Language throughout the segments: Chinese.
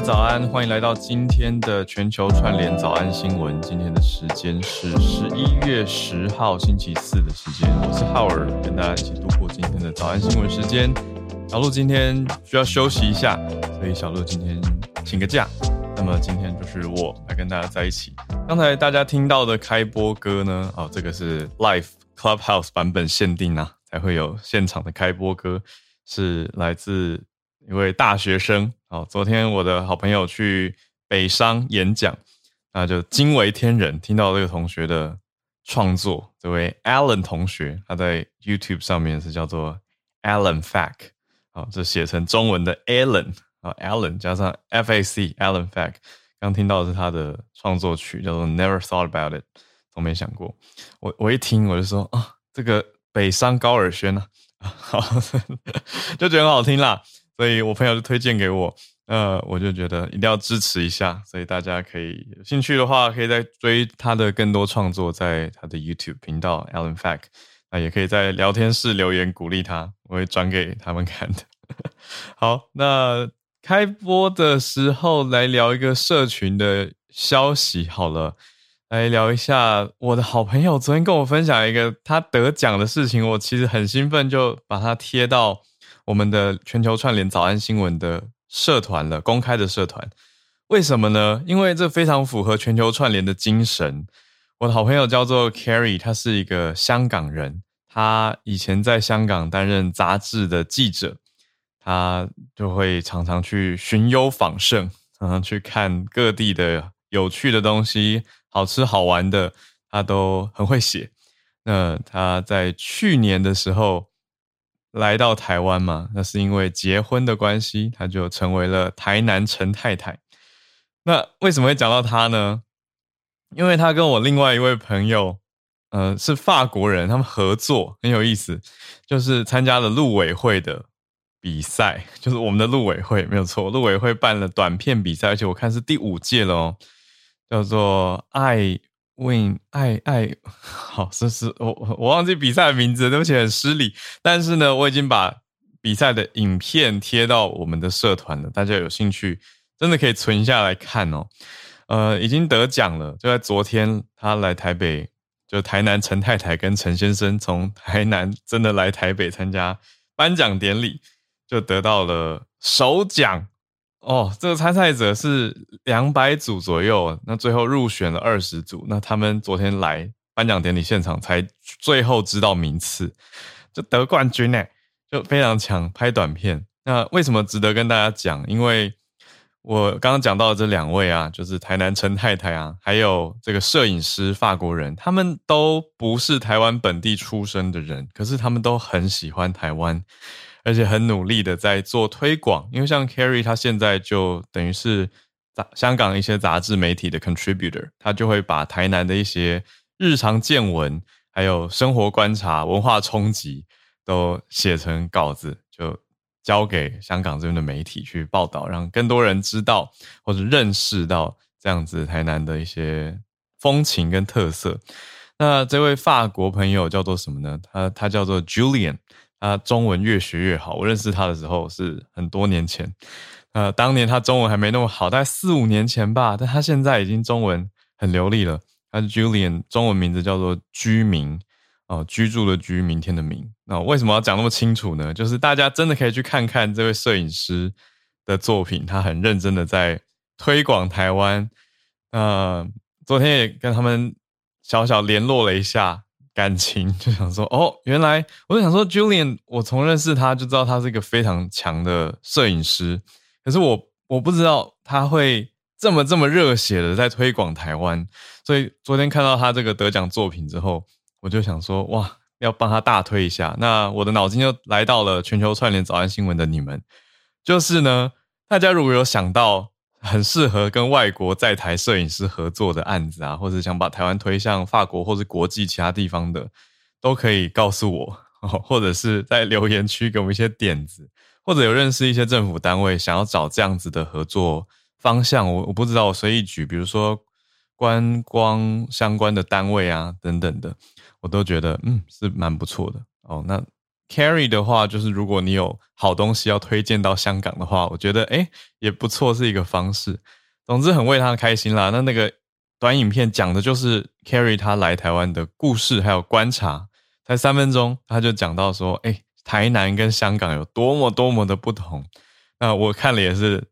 早安，欢迎来到今天的全球串联早安新闻。今天的时间是十一月十号星期四的时间，我是浩尔，跟大家一起度过今天的早安新闻时间。小鹿今天需要休息一下，所以小鹿今天请个假。那么今天就是我来跟大家在一起。刚才大家听到的开播歌呢？哦，这个是 Live Clubhouse 版本限定啊，才会有现场的开播歌，是来自。一位大学生，哦，昨天我的好朋友去北商演讲，那就惊为天人。听到这个同学的创作，这位 Alan 同学，他在 YouTube 上面是叫做 Alan Fack，好，这写成中文的 Alan 啊，Alan 加上 Fac，Alan Fack。刚听到是他的创作曲，叫做 Never Thought About It，从没想过。我我一听我就说啊，这个北商高尔宣啊，好，就觉得很好听啦。所以我朋友就推荐给我，呃，我就觉得一定要支持一下。所以大家可以有兴趣的话，可以再追他的更多创作，在他的 YouTube 频道 Alan Fack，那也可以在聊天室留言鼓励他，我会转给他们看的。好，那开播的时候来聊一个社群的消息好了，来聊一下我的好朋友昨天跟我分享一个他得奖的事情，我其实很兴奋，就把它贴到。我们的全球串联早安新闻的社团了，公开的社团，为什么呢？因为这非常符合全球串联的精神。我的好朋友叫做 Carrie，他是一个香港人，他以前在香港担任杂志的记者，他就会常常去寻幽访胜，常常去看各地的有趣的东西、好吃好玩的，他都很会写。那他在去年的时候。来到台湾嘛，那是因为结婚的关系，他就成为了台南陈太太。那为什么会讲到他呢？因为他跟我另外一位朋友，呃，是法国人，他们合作很有意思，就是参加了陆委会的比赛，就是我们的陆委会没有错，陆委会办了短片比赛，而且我看是第五届了哦，叫做爱。Win 爱爱 好，这是我我忘记比赛的名字，对不起，很失礼。但是呢，我已经把比赛的影片贴到我们的社团了，大家有兴趣真的可以存下来看哦。呃，已经得奖了，就在昨天，他来台北，就台南陈太太跟陈先生从台南真的来台北参加颁奖典礼，就得到了首奖。哦，这个参赛者是两百组左右，那最后入选了二十组。那他们昨天来颁奖典礼现场，才最后知道名次，就得冠军呢，就非常强。拍短片，那为什么值得跟大家讲？因为我刚刚讲到的这两位啊，就是台南陈太太啊，还有这个摄影师法国人，他们都不是台湾本地出生的人，可是他们都很喜欢台湾。而且很努力的在做推广，因为像 Carrie 他现在就等于是杂香港一些杂志媒体的 contributor，他就会把台南的一些日常见闻、还有生活观察、文化冲击都写成稿子，就交给香港这边的媒体去报道，让更多人知道或者认识到这样子台南的一些风情跟特色。那这位法国朋友叫做什么呢？他他叫做 Julian。他中文越学越好。我认识他的时候是很多年前，呃，当年他中文还没那么好，大概四五年前吧，但他现在已经中文很流利了。他是 Julian，中文名字叫做居民哦，居住的居，明天的明。那为什么要讲那么清楚呢？就是大家真的可以去看看这位摄影师的作品，他很认真的在推广台湾。呃，昨天也跟他们小小联络了一下感情，就想说，哦，原来我就想说，Julian，我从认识他就知道他是一个非常强的摄影师，可是我我不知道他会这么这么热血的在推广台湾，所以昨天看到他这个得奖作品之后，我就想说，哇，要帮他大推一下。那我的脑筋就来到了全球串联早安新闻的你们，就是呢，大家如果有想到。很适合跟外国在台摄影师合作的案子啊，或者想把台湾推向法国或是国际其他地方的，都可以告诉我，或者是在留言区给我们一些点子，或者有认识一些政府单位想要找这样子的合作方向，我我不知道，我随意举，比如说观光相关的单位啊等等的，我都觉得嗯是蛮不错的哦。那。Carry 的话，就是如果你有好东西要推荐到香港的话，我觉得哎也不错，是一个方式。总之很为他开心啦。那那个短影片讲的就是 Carry 他来台湾的故事，还有观察，才三分钟，他就讲到说，哎，台南跟香港有多么多么的不同。那我看了也是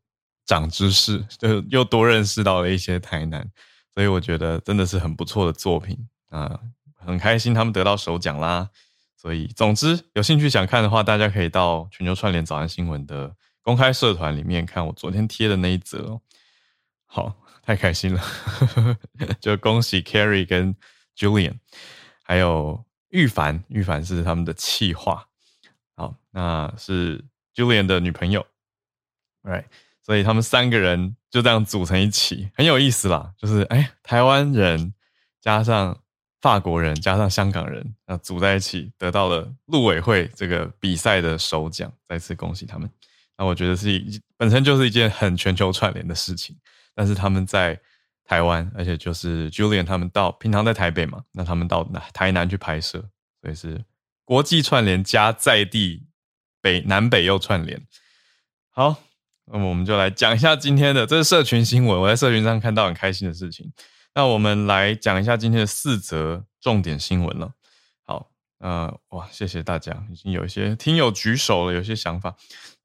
长知识，就又多认识到了一些台南，所以我觉得真的是很不错的作品啊，很开心他们得到首奖啦。所以，总之有兴趣想看的话，大家可以到全球串联早安新闻的公开社团里面看我昨天贴的那一则哦。好，太开心了，就恭喜 Carrie 跟 Julian，还有玉凡，玉凡是他们的气话。好，那是 Julian 的女朋友，right？所以他们三个人就这样组成一起，很有意思啦。就是哎，台湾人加上。法国人加上香港人啊，组在一起得到了陆委会这个比赛的首奖，再次恭喜他们。那我觉得是本身就是一件很全球串联的事情。但是他们在台湾，而且就是 Julian 他们到平常在台北嘛，那他们到台南去拍摄，所以是国际串联加在地北南北又串联。好，那么我们就来讲一下今天的这是社群新闻，我在社群上看到很开心的事情。那我们来讲一下今天的四则重点新闻了。好，呃，哇，谢谢大家，已经有一些听友举手了，有些想法。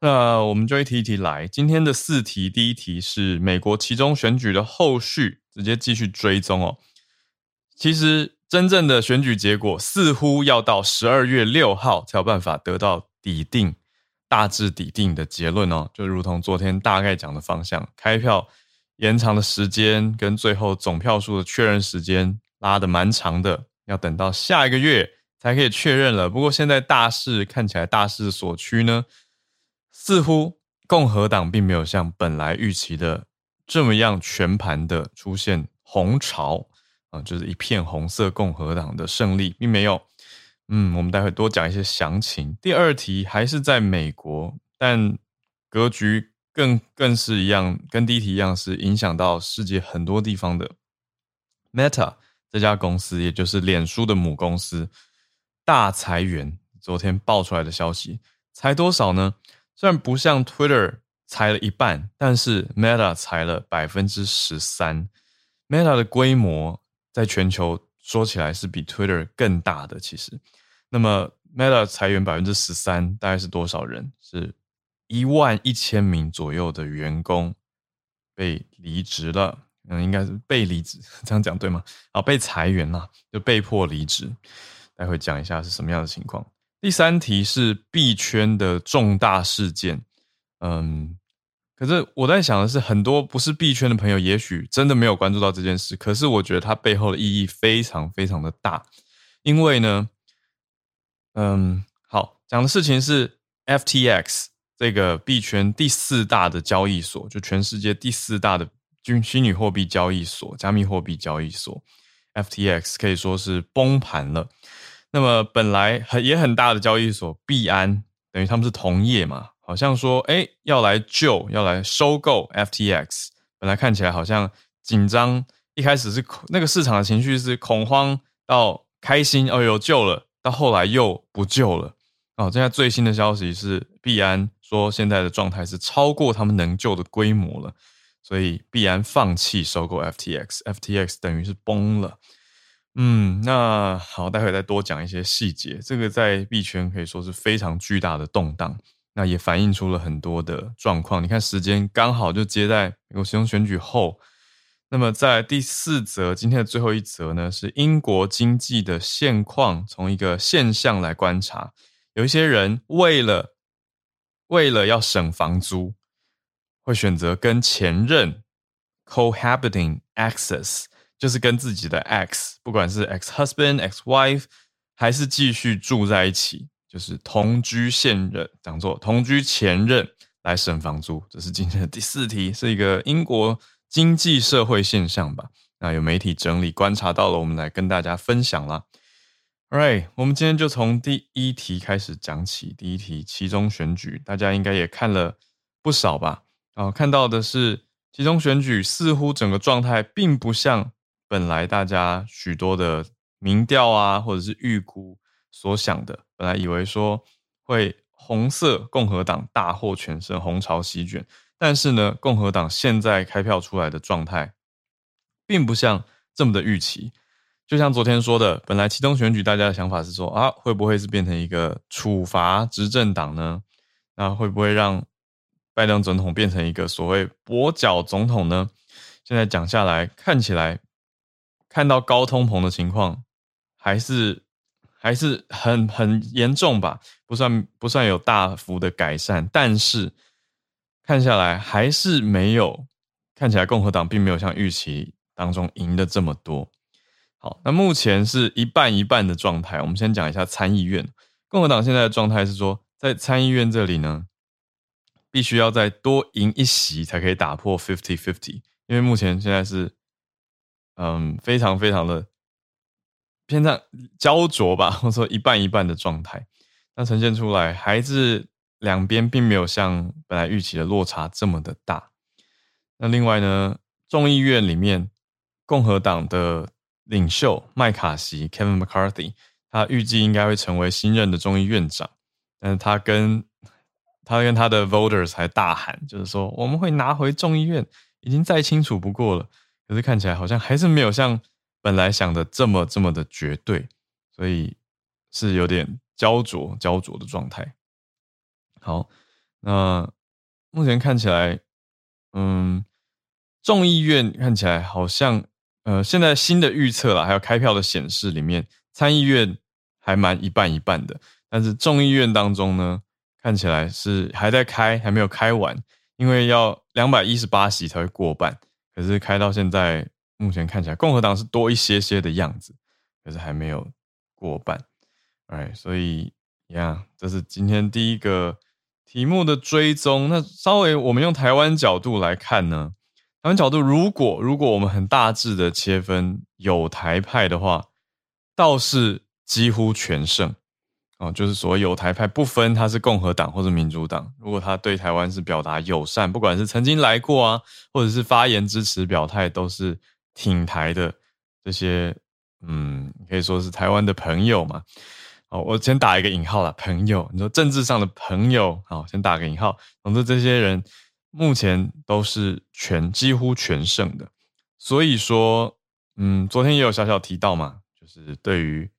那我们就一题一题来。今天的四题，第一题是美国其中选举的后续，直接继续追踪哦。其实真正的选举结果似乎要到十二月六号才有办法得到底定、大致底定的结论哦。就如同昨天大概讲的方向，开票。延长的时间跟最后总票数的确认时间拉的蛮长的，要等到下一个月才可以确认了。不过现在大势看起来大势所趋呢，似乎共和党并没有像本来预期的这么样全盘的出现红潮啊，就是一片红色共和党的胜利，并没有。嗯，我们待会多讲一些详情。第二题还是在美国，但格局。更更是一样，跟第一题一样，是影响到世界很多地方的 Meta 这家公司，也就是脸书的母公司，大裁员。昨天爆出来的消息，裁多少呢？虽然不像 Twitter 裁了一半，但是 Meta 裁了百分之十三。Meta 的规模在全球说起来是比 Twitter 更大的，其实。那么 Meta 裁员百分之十三，大概是多少人？是？一万一千名左右的员工被离职了，嗯，应该是被离职，这样讲对吗？啊，被裁员了，就被迫离职。待会讲一下是什么样的情况。第三题是币圈的重大事件，嗯，可是我在想的是，很多不是币圈的朋友，也许真的没有关注到这件事。可是我觉得它背后的意义非常非常的大，因为呢，嗯，好讲的事情是 FTX。这个币圈第四大的交易所，就全世界第四大的虚虚拟货币交易所、加密货币交易所，FTX 可以说是崩盘了。那么本来很也很大的交易所币安，等于他们是同业嘛，好像说哎要来救、要来收购 FTX。本来看起来好像紧张，一开始是那个市场的情绪是恐慌到开心，哦有救了，到后来又不救了。哦，现在最新的消息是币安。说现在的状态是超过他们能救的规模了，所以必然放弃收购 FTX，FTX 等于是崩了。嗯，那好，待会再多讲一些细节。这个在币圈可以说是非常巨大的动荡，那也反映出了很多的状况。你看时间刚好就接在美国其中选举后。那么在第四则，今天的最后一则呢，是英国经济的现况，从一个现象来观察，有一些人为了为了要省房租，会选择跟前任 cohabiting access。就是跟自己的 ex，不管是 ex husband、ex wife，还是继续住在一起，就是同居现任，讲做同居前任来省房租。这是今天的第四题，是一个英国经济社会现象吧？那有媒体整理观察到了，我们来跟大家分享啦。Right，我们今天就从第一题开始讲起。第一题，其中选举，大家应该也看了不少吧？啊，看到的是其中选举，似乎整个状态并不像。本来大家许多的民调啊，或者是预估所想的，本来以为说会红色共和党大获全胜，红潮席卷，但是呢，共和党现在开票出来的状态，并不像这么的预期。就像昨天说的，本来其中选举大家的想法是说啊，会不会是变成一个处罚执政党呢？那会不会让拜登总统变成一个所谓跛脚总统呢？现在讲下来，看起来。看到高通膨的情况，还是还是很很严重吧？不算不算有大幅的改善，但是看下来还是没有看起来共和党并没有像预期当中赢的这么多。好，那目前是一半一半的状态。我们先讲一下参议院，共和党现在的状态是说，在参议院这里呢，必须要再多赢一席才可以打破 fifty fifty，因为目前现在是。嗯，非常非常的偏向焦灼吧，或者说一半一半的状态。那呈现出来还是两边并没有像本来预期的落差这么的大。那另外呢，众议院里面共和党的领袖麦卡锡 （Kevin McCarthy） 他预计应该会成为新任的众议院长，但是他跟他跟他的 voters 还大喊，就是说我们会拿回众议院，已经再清楚不过了。可是看起来好像还是没有像本来想的这么这么的绝对，所以是有点焦灼焦灼的状态。好，那目前看起来，嗯，众议院看起来好像，呃，现在新的预测了，还有开票的显示里面，参议院还蛮一半一半的，但是众议院当中呢，看起来是还在开，还没有开完，因为要两百一十八席才会过半。可是开到现在，目前看起来共和党是多一些些的样子，可是还没有过半，哎，所以呀，这是今天第一个题目的追踪。那稍微我们用台湾角度来看呢，台湾角度，如果如果我们很大致的切分有台派的话，倒是几乎全胜。哦，就是所谓有台派不分他是共和党或者民主党，如果他对台湾是表达友善，不管是曾经来过啊，或者是发言支持表态，都是挺台的这些，嗯，可以说是台湾的朋友嘛。哦，我先打一个引号了，朋友，你说政治上的朋友，好，先打个引号。总之，这些人目前都是全几乎全胜的，所以说，嗯，昨天也有小小提到嘛，就是对于。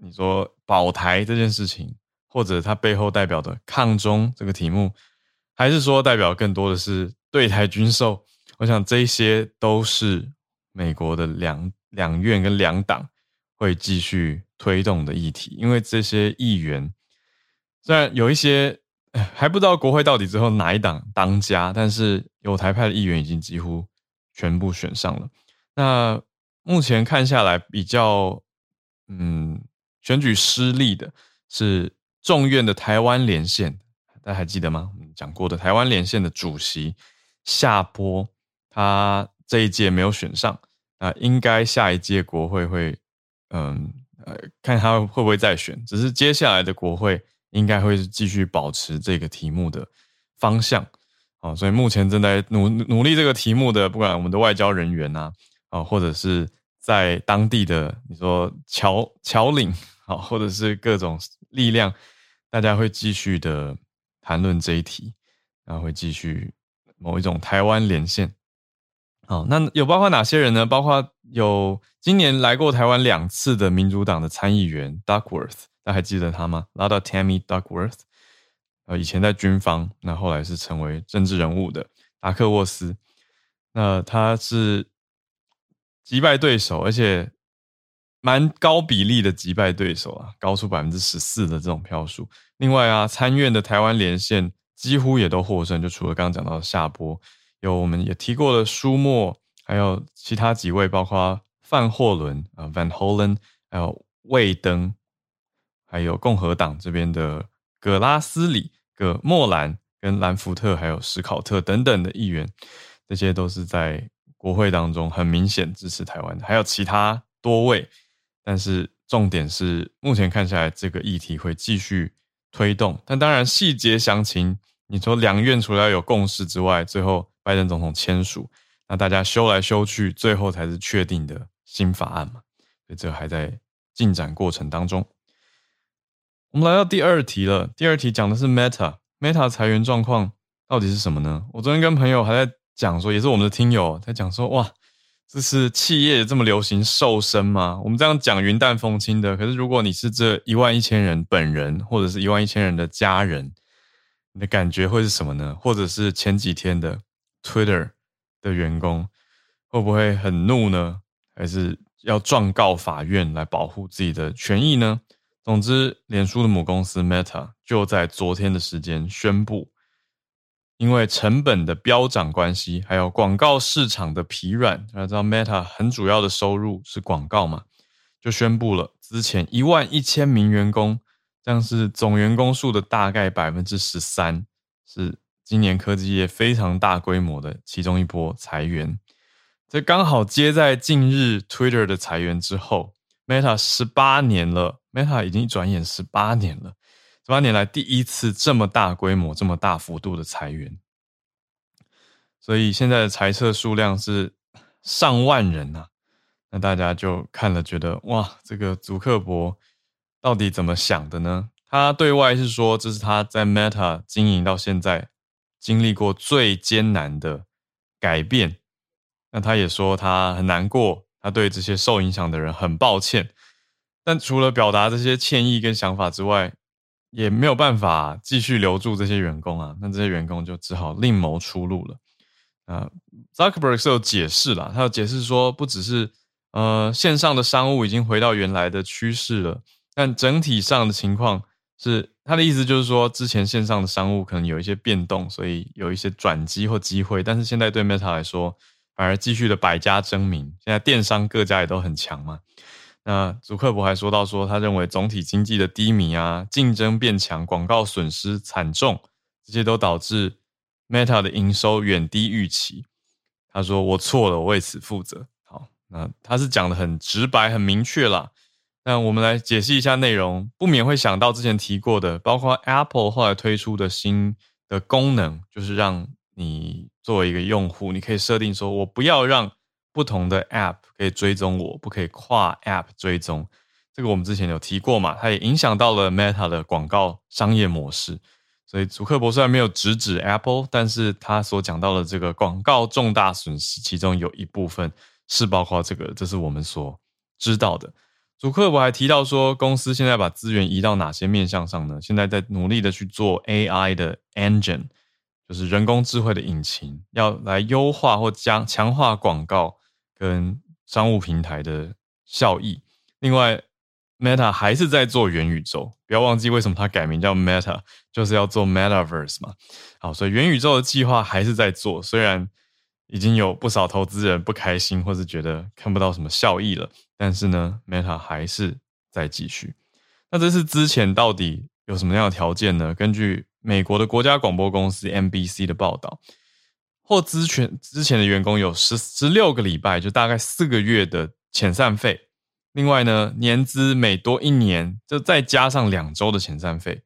你说保台这件事情，或者它背后代表的抗中这个题目，还是说代表更多的是对台军售？我想这些都是美国的两两院跟两党会继续推动的议题。因为这些议员虽然有一些还不知道国会到底之后哪一党当家，但是有台派的议员已经几乎全部选上了。那目前看下来比较，嗯。选举失利的是众院的台湾连线，大家还记得吗？我们讲过的台湾连线的主席夏波，他这一届没有选上啊，应该下一届国会会，嗯呃，看他会不会再选。只是接下来的国会应该会继续保持这个题目的方向啊，所以目前正在努努力这个题目的，不管我们的外交人员呐啊，或者是在当地的你说侨侨领。好，或者是各种力量，大家会继续的谈论这一题，然后会继续某一种台湾连线。好，那有包括哪些人呢？包括有今年来过台湾两次的民主党的参议员 Duckworth，大家还记得他吗拉到 Tammy Duckworth，呃，以前在军方，那后来是成为政治人物的达克沃斯。那他是击败对手，而且蛮高比例的击败对手啊，高出百分之十四的这种票数。另外啊，参院的台湾连线几乎也都获胜，就除了刚刚讲到的夏波。有我们也提过的舒默，还有其他几位，包括范霍伦啊，Van Hollen，还有魏登，还有共和党这边的葛拉斯里、葛莫兰跟兰福特，还有史考特等等的议员，这些都是在国会当中很明显支持台湾的。还有其他多位，但是重点是目前看下来，这个议题会继续推动。但当然细节详情，你说两院除了要有共识之外，最后。拜登总统签署，那大家修来修去，最后才是确定的新法案嘛？所以这还在进展过程当中。我们来到第二题了，第二题讲的是 Meta，Meta 裁员状况到底是什么呢？我昨天跟朋友还在讲说，也是我们的听友在讲说，哇，这是企业这么流行瘦身吗？我们这样讲云淡风轻的，可是如果你是这一万一千人本人，或者是一万一千人的家人，你的感觉会是什么呢？或者是前几天的？Twitter 的员工会不会很怒呢？还是要状告法院来保护自己的权益呢？总之，脸书的母公司 Meta 就在昨天的时间宣布，因为成本的飙涨关系，还有广告市场的疲软，大家知道 Meta 很主要的收入是广告嘛，就宣布了之前一万一千名员工，这样是总员工数的大概百分之十三是。今年科技业非常大规模的其中一波裁员，这刚好接在近日 Twitter 的裁员之后。Meta 十八年了，Meta 已经一转眼十八年了，十八年来第一次这么大规模、这么大幅度的裁员。所以现在的裁撤数量是上万人呐。那大家就看了，觉得哇，这个祖克伯到底怎么想的呢？他对外是说，这是他在 Meta 经营到现在。经历过最艰难的改变，那他也说他很难过，他对这些受影响的人很抱歉。但除了表达这些歉意跟想法之外，也没有办法继续留住这些员工啊。那这些员工就只好另谋出路了。啊，Zuckerberg 是有解释了，他有解释说，不只是呃线上的商务已经回到原来的趋势了，但整体上的情况。是他的意思，就是说之前线上的商务可能有一些变动，所以有一些转机或机会。但是现在对 Meta 来说，反而继续的百家争鸣。现在电商各家也都很强嘛。那祖克伯还说到说，他认为总体经济的低迷啊，竞争变强，广告损失惨重，这些都导致 Meta 的营收远低预期。他说：“我错了，我为此负责。”好，那他是讲的很直白、很明确啦。那我们来解析一下内容，不免会想到之前提过的，包括 Apple 后来推出的新的功能，就是让你作为一个用户，你可以设定说，我不要让不同的 App 可以追踪我，不可以跨 App 追踪。这个我们之前有提过嘛，它也影响到了 Meta 的广告商业模式。所以祖克伯虽然没有直指 Apple，但是他所讲到的这个广告重大损失，其中有一部分是包括这个，这是我们所知道的。祖克伯还提到说，公司现在把资源移到哪些面向上呢？现在在努力的去做 AI 的 engine，就是人工智慧的引擎，要来优化或将强化广告跟商务平台的效益。另外，Meta 还是在做元宇宙，不要忘记为什么它改名叫 Meta，就是要做 Metaverse 嘛。好，所以元宇宙的计划还是在做，虽然已经有不少投资人不开心，或是觉得看不到什么效益了。但是呢，Meta 还是在继续。那这是之前到底有什么样的条件呢？根据美国的国家广播公司 NBC 的报道，或之前之前的员工有十十六个礼拜，就大概四个月的遣散费。另外呢，年资每多一年，就再加上两周的遣散费。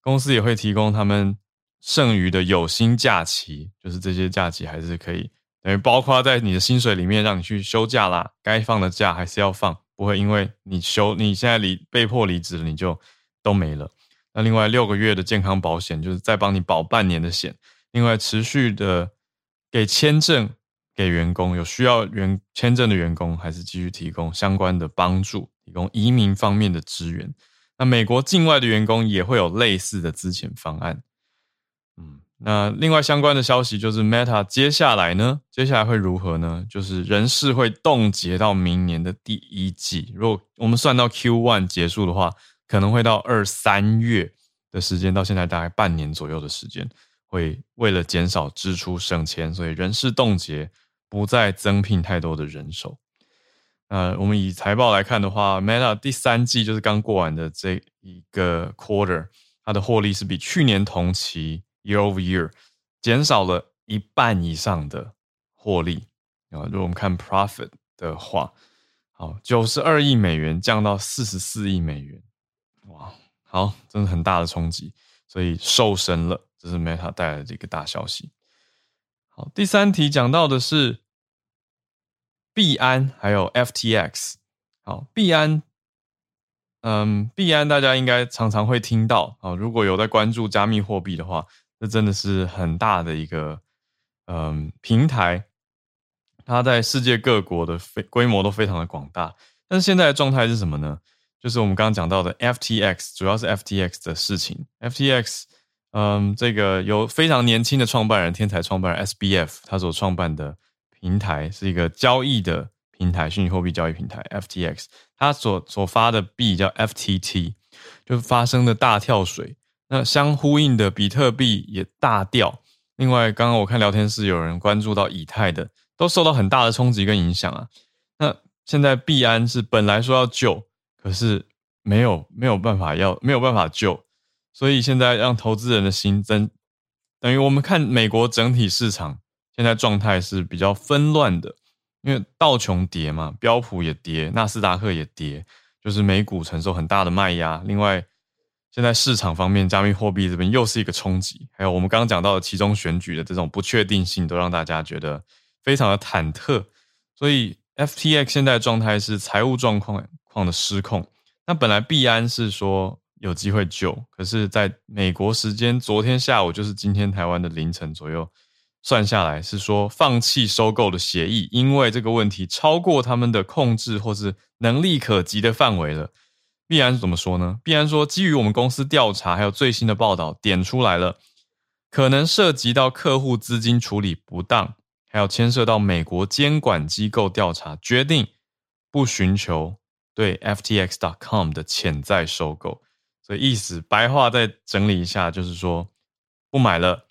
公司也会提供他们剩余的有薪假期，就是这些假期还是可以。等于包括在你的薪水里面，让你去休假啦，该放的假还是要放，不会因为你休你现在离被迫离职了，你就都没了。那另外六个月的健康保险，就是再帮你保半年的险。另外持续的给签证给员工，有需要员签证的员工，还是继续提供相关的帮助，提供移民方面的支援。那美国境外的员工也会有类似的资遣方案。嗯，那另外相关的消息就是 Meta 接下来呢，接下来会如何呢？就是人事会冻结到明年的第一季。如果我们算到 Q one 结束的话，可能会到二三月的时间，到现在大概半年左右的时间，会为了减少支出省钱，所以人事冻结，不再增聘太多的人手。呃，我们以财报来看的话，Meta 第三季就是刚过完的这一个 quarter，它的获利是比去年同期 year over year 减少了一半以上的获利啊。如果我们看 profit 的话，好，九十二亿美元降到四十四亿美元。哇，好，真的很大的冲击，所以瘦身了，这是 Meta 带来的一个大消息。好，第三题讲到的是币安还有 FTX。好，币安，嗯，币安大家应该常常会听到啊，如果有在关注加密货币的话，这真的是很大的一个嗯平台，它在世界各国的非规模都非常的广大。但是现在的状态是什么呢？就是我们刚刚讲到的 FTX，主要是 FTX 的事情。FTX，嗯，这个有非常年轻的创办人，天才创办人 SBF，他所创办的平台是一个交易的平台，虚拟货币交易平台 FTX。他所所发的币叫 FTT，就发生的大跳水。那相呼应的比特币也大掉。另外，刚刚我看聊天室有人关注到以太的，都受到很大的冲击跟影响啊。那现在币安是本来说要救。可是没有没有办法要没有办法救，所以现在让投资人的心增，等于我们看美国整体市场现在状态是比较纷乱的，因为道琼跌嘛，标普也跌，纳斯达克也跌，就是美股承受很大的卖压。另外，现在市场方面，加密货币这边又是一个冲击，还有我们刚刚讲到的其中选举的这种不确定性，都让大家觉得非常的忐忑。所以 FTX 现在状态是财务状况。况的失控，那本来币安是说有机会救，可是在美国时间昨天下午，就是今天台湾的凌晨左右，算下来是说放弃收购的协议，因为这个问题超过他们的控制或是能力可及的范围了。必然是怎么说呢？必然说，基于我们公司调查还有最新的报道，点出来了，可能涉及到客户资金处理不当，还有牵涉到美国监管机构调查，决定不寻求。对 f t x dot com 的潜在收购，所以意思白话再整理一下，就是说不买了。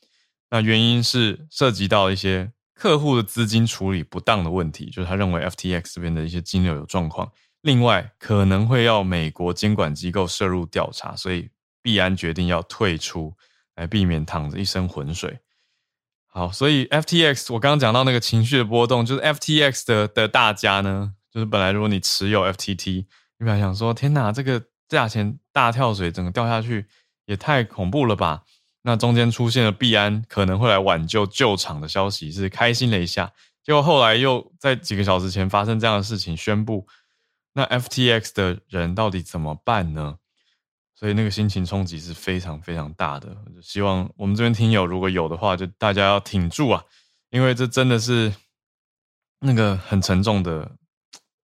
那原因是涉及到一些客户的资金处理不当的问题，就是他认为 FTX 这边的一些金流有状况。另外可能会要美国监管机构涉入调查，所以必然决定要退出，来避免淌着一身浑水。好，所以 FTX 我刚刚讲到那个情绪的波动，就是 FTX 的的大家呢。就是本来如果你持有 FTT，你本来想说天哪，这个价钱大跳水，整个掉下去也太恐怖了吧？那中间出现了币安可能会来挽救救场的消息，是开心了一下。结果后来又在几个小时前发生这样的事情，宣布那 FTX 的人到底怎么办呢？所以那个心情冲击是非常非常大的。希望我们这边听友如果有的话，就大家要挺住啊，因为这真的是那个很沉重的。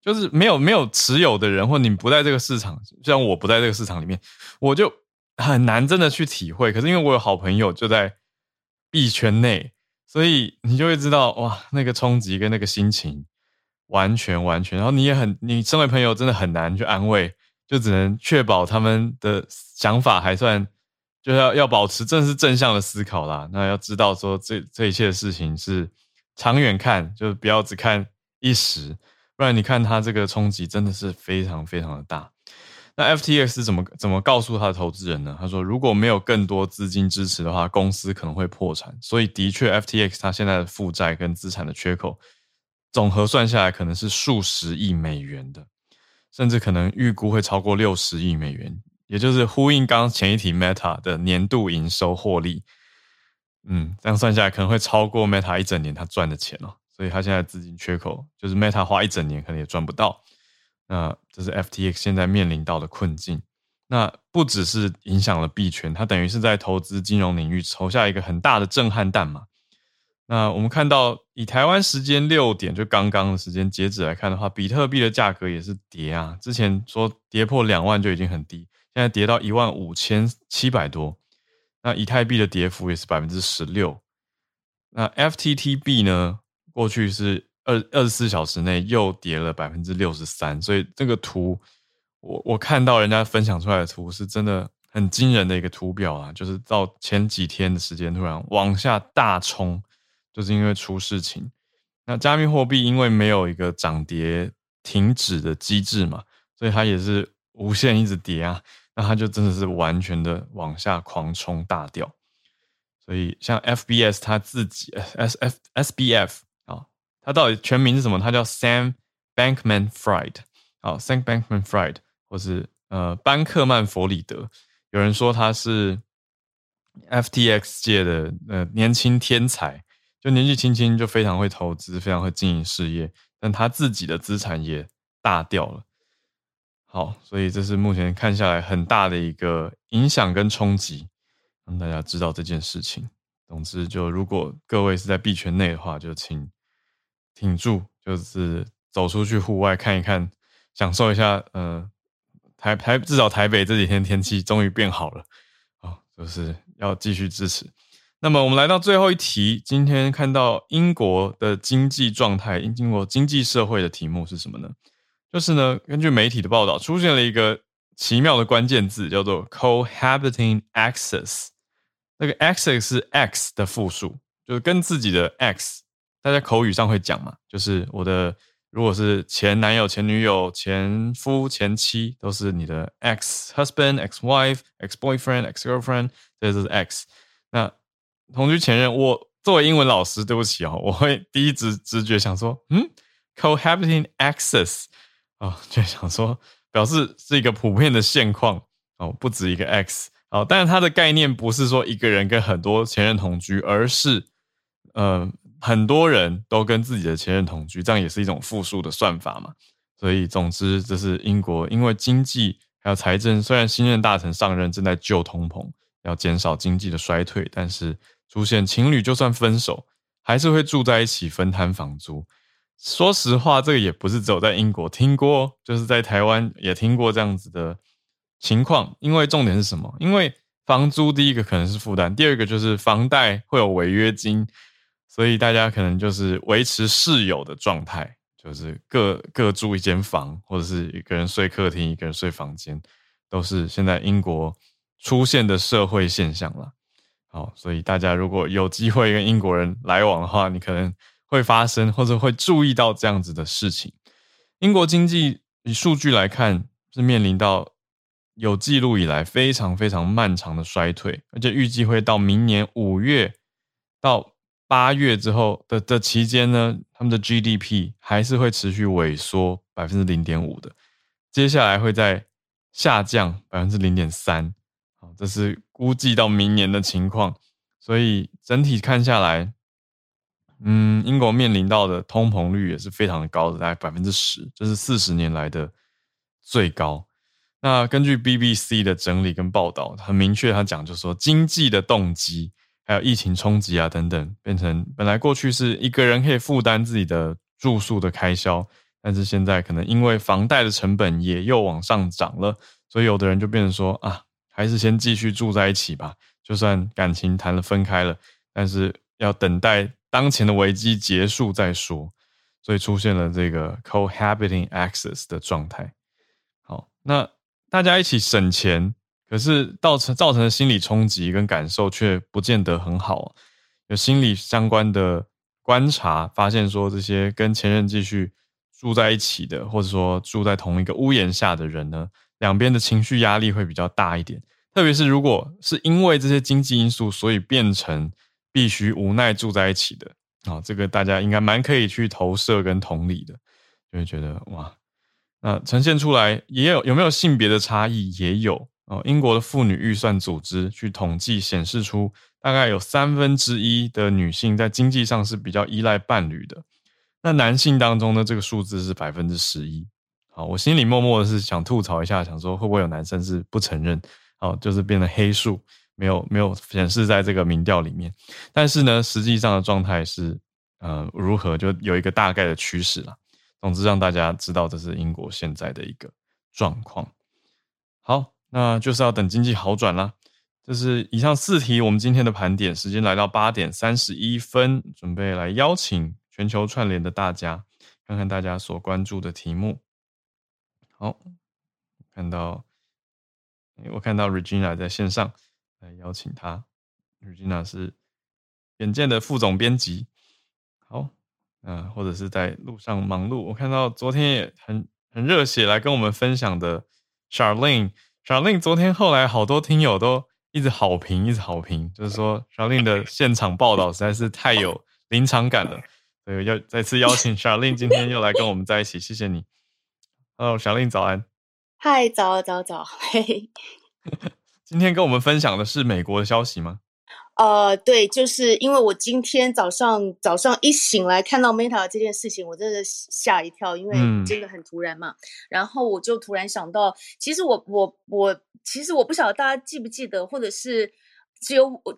就是没有没有持有的人，或你不在这个市场，像我不在这个市场里面，我就很难真的去体会。可是因为我有好朋友就在币圈内，所以你就会知道哇，那个冲击跟那个心情完全完全。然后你也很，你身为朋友真的很难去安慰，就只能确保他们的想法还算，就要要保持正是正向的思考啦。那要知道说这这一切的事情是长远看，就是不要只看一时。不然你看他这个冲击真的是非常非常的大。那 FTX 怎么怎么告诉他的投资人呢？他说如果没有更多资金支持的话，公司可能会破产。所以的确，FTX 它现在的负债跟资产的缺口，总和算下来可能是数十亿美元的，甚至可能预估会超过六十亿美元，也就是呼应刚前一题 Meta 的年度营收获利。嗯，这样算下来可能会超过 Meta 一整年他赚的钱哦。所以他现在资金缺口，就是 Meta 花一整年可能也赚不到。那这是 FTX 现在面临到的困境。那不只是影响了币圈，它等于是在投资金融领域投下一个很大的震撼弹嘛。那我们看到，以台湾时间六点就刚刚的时间截止来看的话，比特币的价格也是跌啊。之前说跌破两万就已经很低，现在跌到一万五千七百多。那以太币的跌幅也是百分之十六。那 FTTB 呢？过去是二二十四小时内又跌了百分之六十三。所以这个图，我我看到人家分享出来的图是真的很惊人的一个图表啊，就是到前几天的时间突然往下大冲。就是因为出事情，那加密货币因为没有一个涨跌停止的机制嘛，所以它也是无限一直跌啊，那它就真的是完全的往下狂冲大掉。所以像 FBS 它自己 S F SBF，它到底全名是什么？它叫 Sam Bankman-Fried 好，Sam Bankman-Fried 或是呃班克曼弗里德，有人说他是 FTX 界的呃年轻天才。就年纪轻轻就非常会投资，非常会经营事业，但他自己的资产也大掉了。好，所以这是目前看下来很大的一个影响跟冲击，让大家知道这件事情。总之，就如果各位是在币圈内的话，就请挺住，就是走出去户外看一看，享受一下。呃，台台至少台北这几天天气终于变好了，啊，就是要继续支持。那么我们来到最后一题，今天看到英国的经济状态，英国经济社会的题目是什么呢？就是呢，根据媒体的报道，出现了一个奇妙的关键字，叫做 cohabiting access。那个 access 是 x 的复数，就是跟自己的 x，大家口语上会讲嘛，就是我的如果是前男友、前女友、前夫、前妻，都是你的 ex husband、ex wife、ex boyfriend、ex girlfriend，这就是 ex。那同居前任，我作为英文老师，对不起哦，我会第一直直觉想说，嗯，cohabiting access，哦，就想说表示是一个普遍的现况。哦，不止一个 ex 哦，但是它的概念不是说一个人跟很多前任同居，而是呃很多人都跟自己的前任同居，这样也是一种复数的算法嘛。所以总之，这是英国因为经济还有财政，虽然新任大臣上任正在救通膨，要减少经济的衰退，但是。出现情侣就算分手，还是会住在一起分摊房租。说实话，这个也不是只有在英国听过，就是在台湾也听过这样子的情况。因为重点是什么？因为房租第一个可能是负担，第二个就是房贷会有违约金，所以大家可能就是维持室友的状态，就是各各住一间房，或者是一个人睡客厅，一个人睡房间，都是现在英国出现的社会现象了。好，所以大家如果有机会跟英国人来往的话，你可能会发生或者会注意到这样子的事情。英国经济以数据来看，是面临到有记录以来非常非常漫长的衰退，而且预计会到明年五月到八月之后的的期间呢，他们的 GDP 还是会持续萎缩百分之零点五的，接下来会在下降百分之零点三。好，这是。估计到明年的情况，所以整体看下来，嗯，英国面临到的通膨率也是非常的高的，大概百分之十，这是四十年来的最高。那根据 BBC 的整理跟报道，很明确，他讲就说，经济的动机还有疫情冲击啊等等，变成本来过去是一个人可以负担自己的住宿的开销，但是现在可能因为房贷的成本也又往上涨了，所以有的人就变成说啊。还是先继续住在一起吧，就算感情谈了分开了，但是要等待当前的危机结束再说。所以出现了这个 cohabiting access 的状态。好，那大家一起省钱，可是造成造成的心理冲击跟感受却不见得很好。有心理相关的观察发现说，这些跟前任继续住在一起的，或者说住在同一个屋檐下的人呢？两边的情绪压力会比较大一点，特别是如果是因为这些经济因素，所以变成必须无奈住在一起的啊，这个大家应该蛮可以去投射跟同理的，就会觉得哇，那呈现出来也有有没有性别的差异也有哦。英国的妇女预算组织去统计显示出，大概有三分之一的女性在经济上是比较依赖伴侣的，那男性当中呢，这个数字是百分之十一。好，我心里默默的是想吐槽一下，想说会不会有男生是不承认，好，就是变成黑数，没有没有显示在这个民调里面。但是呢，实际上的状态是，呃，如何就有一个大概的趋势了。总之让大家知道这是英国现在的一个状况。好，那就是要等经济好转啦。这是以上四题，我们今天的盘点时间来到八点三十一分，准备来邀请全球串联的大家，看看大家所关注的题目。好，看到，我看到 Regina 在线上，来邀请他。Regina 是远见的副总编辑。好，嗯，或者是在路上忙碌。我看到昨天也很很热血来跟我们分享的 Charlene Charlene，Charlene 昨天后来好多听友都。一直好评，一直好评，就是说 小令的现场报道实在是太有临场感了。所以要再次邀请小令今天又来跟我们在一起，谢谢你。Hello，小令早安。嗨，早早早，嘿。今天跟我们分享的是美国的消息吗？呃，对，就是因为我今天早上早上一醒来看到 Meta 这件事情，我真的吓一跳，因为真的很突然嘛。然后我就突然想到，其实我我我，其实我不晓得大家记不记得，或者是只有我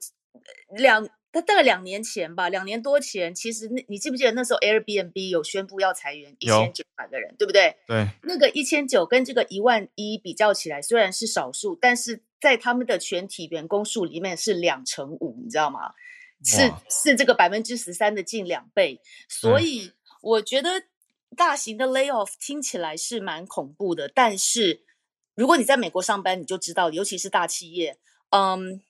两，大概两年前吧，两年多前，其实那你记不记得那时候 Airbnb 有宣布要裁员一千九百个人，对不对？对。那个一千九跟这个一万一比较起来，虽然是少数，但是。在他们的全体员工数里面是两成五，你知道吗？是是这个百分之十三的近两倍，所以我觉得大型的 layoff 听起来是蛮恐怖的。但是如果你在美国上班，你就知道，尤其是大企业，嗯，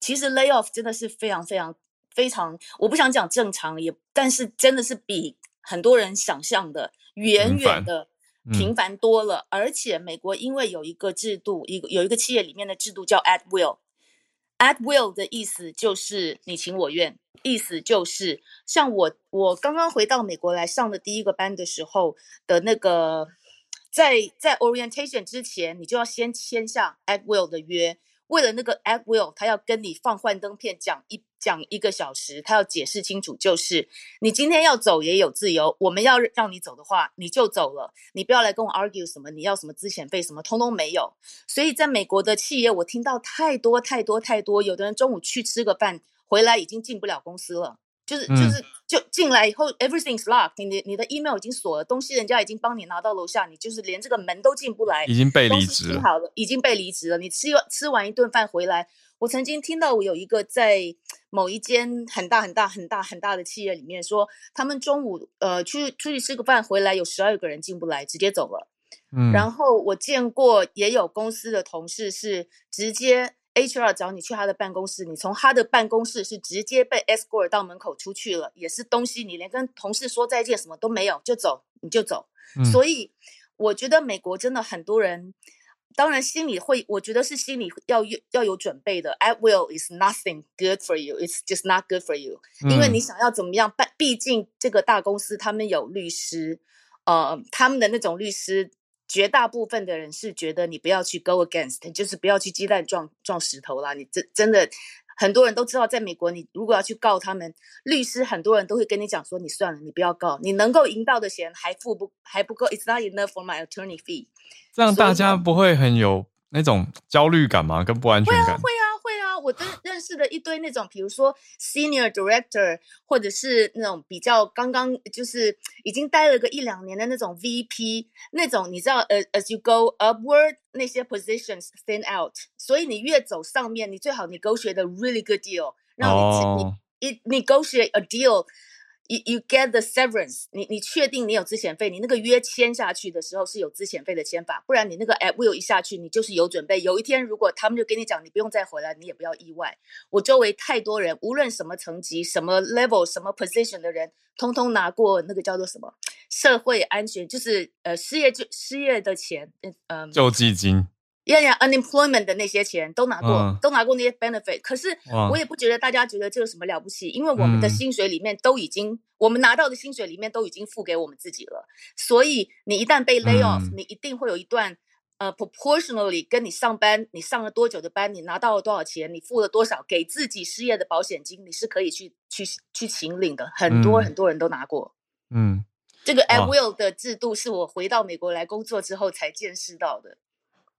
其实 layoff 真的是非常非常非常，我不想讲正常，也但是真的是比很多人想象的远远的。频繁多了，而且美国因为有一个制度，一个有一个企业里面的制度叫 at will。at will 的意思就是你情我愿，意思就是像我我刚刚回到美国来上的第一个班的时候的那个，在在 orientation 之前，你就要先签下 at will 的约。为了那个 at will，他要跟你放幻灯片讲一讲一个小时，他要解释清楚，就是你今天要走也有自由，我们要让你走的话，你就走了，你不要来跟我 argue 什么，你要什么资遣费什么，通通没有。所以在美国的企业，我听到太多太多太多，有的人中午去吃个饭，回来已经进不了公司了。就是就是就进来以后，everything's locked，你你的 email 已经锁了，东西人家已经帮你拿到楼下，你就是连这个门都进不来，已经被离职了。好了，已经被离职了。你吃吃完一顿饭回来，我曾经听到我有一个在某一间很大很大很大很大的企业里面说，他们中午呃去出去吃个饭回来，有十二个人进不来，直接走了。嗯，然后我见过也有公司的同事是直接。HR 找你去他的办公室，你从他的办公室是直接被 escort 到门口出去了，也是东西你连跟同事说再见什么都没有就走，你就走。所以我觉得美国真的很多人，当然心里会，我觉得是心里要有要有准备的。At will is nothing good for you, it's just not good for you。因为你想要怎么样办？毕竟这个大公司他们有律师，呃，他们的那种律师。绝大部分的人是觉得你不要去 go against，就是不要去鸡蛋撞撞石头啦。你真真的很多人都知道，在美国，你如果要去告他们，律师很多人都会跟你讲说，你算了，你不要告，你能够赢到的钱还付不还不够，it's not enough for my attorney fee。这样大家不会很有那种焦虑感吗？跟不安全感？会啊。我真认识的一堆那种，比如说 senior director，或者是那种比较刚刚就是已经待了个一两年的那种 VP，那种你知道，呃，as you go upward，那些 positions thin out，所以你越走上面，你最好你 negotiate a really good deal，让你你你 negotiate a deal。You you get the severance，你你确定你有资遣费？你那个约签下去的时候是有资遣费的签法，不然你那个 at will 一下去，你就是有准备。有一天如果他们就跟你讲，你不用再回来，你也不要意外。我周围太多人，无论什么层级、什么 level、什么 position 的人，通通拿过那个叫做什么社会安全，就是呃失业就失业的钱，嗯，救济金。呀呀，unemployment 的那些钱都拿过，都拿过那些 benefit。可是我也不觉得大家觉得这有什么了不起，因为我们的薪水里面都已经，我们拿到的薪水里面都已经付给我们自己了。所以你一旦被 lay off，你一定会有一段呃 proportionally 跟你上班，你上了多久的班，你拿到了多少钱，你付了多少给自己失业的保险金，你是可以去去去请领的。很多很多人都拿过。嗯，这个 at will 的制度是我回到美国来工作之后才见识到的。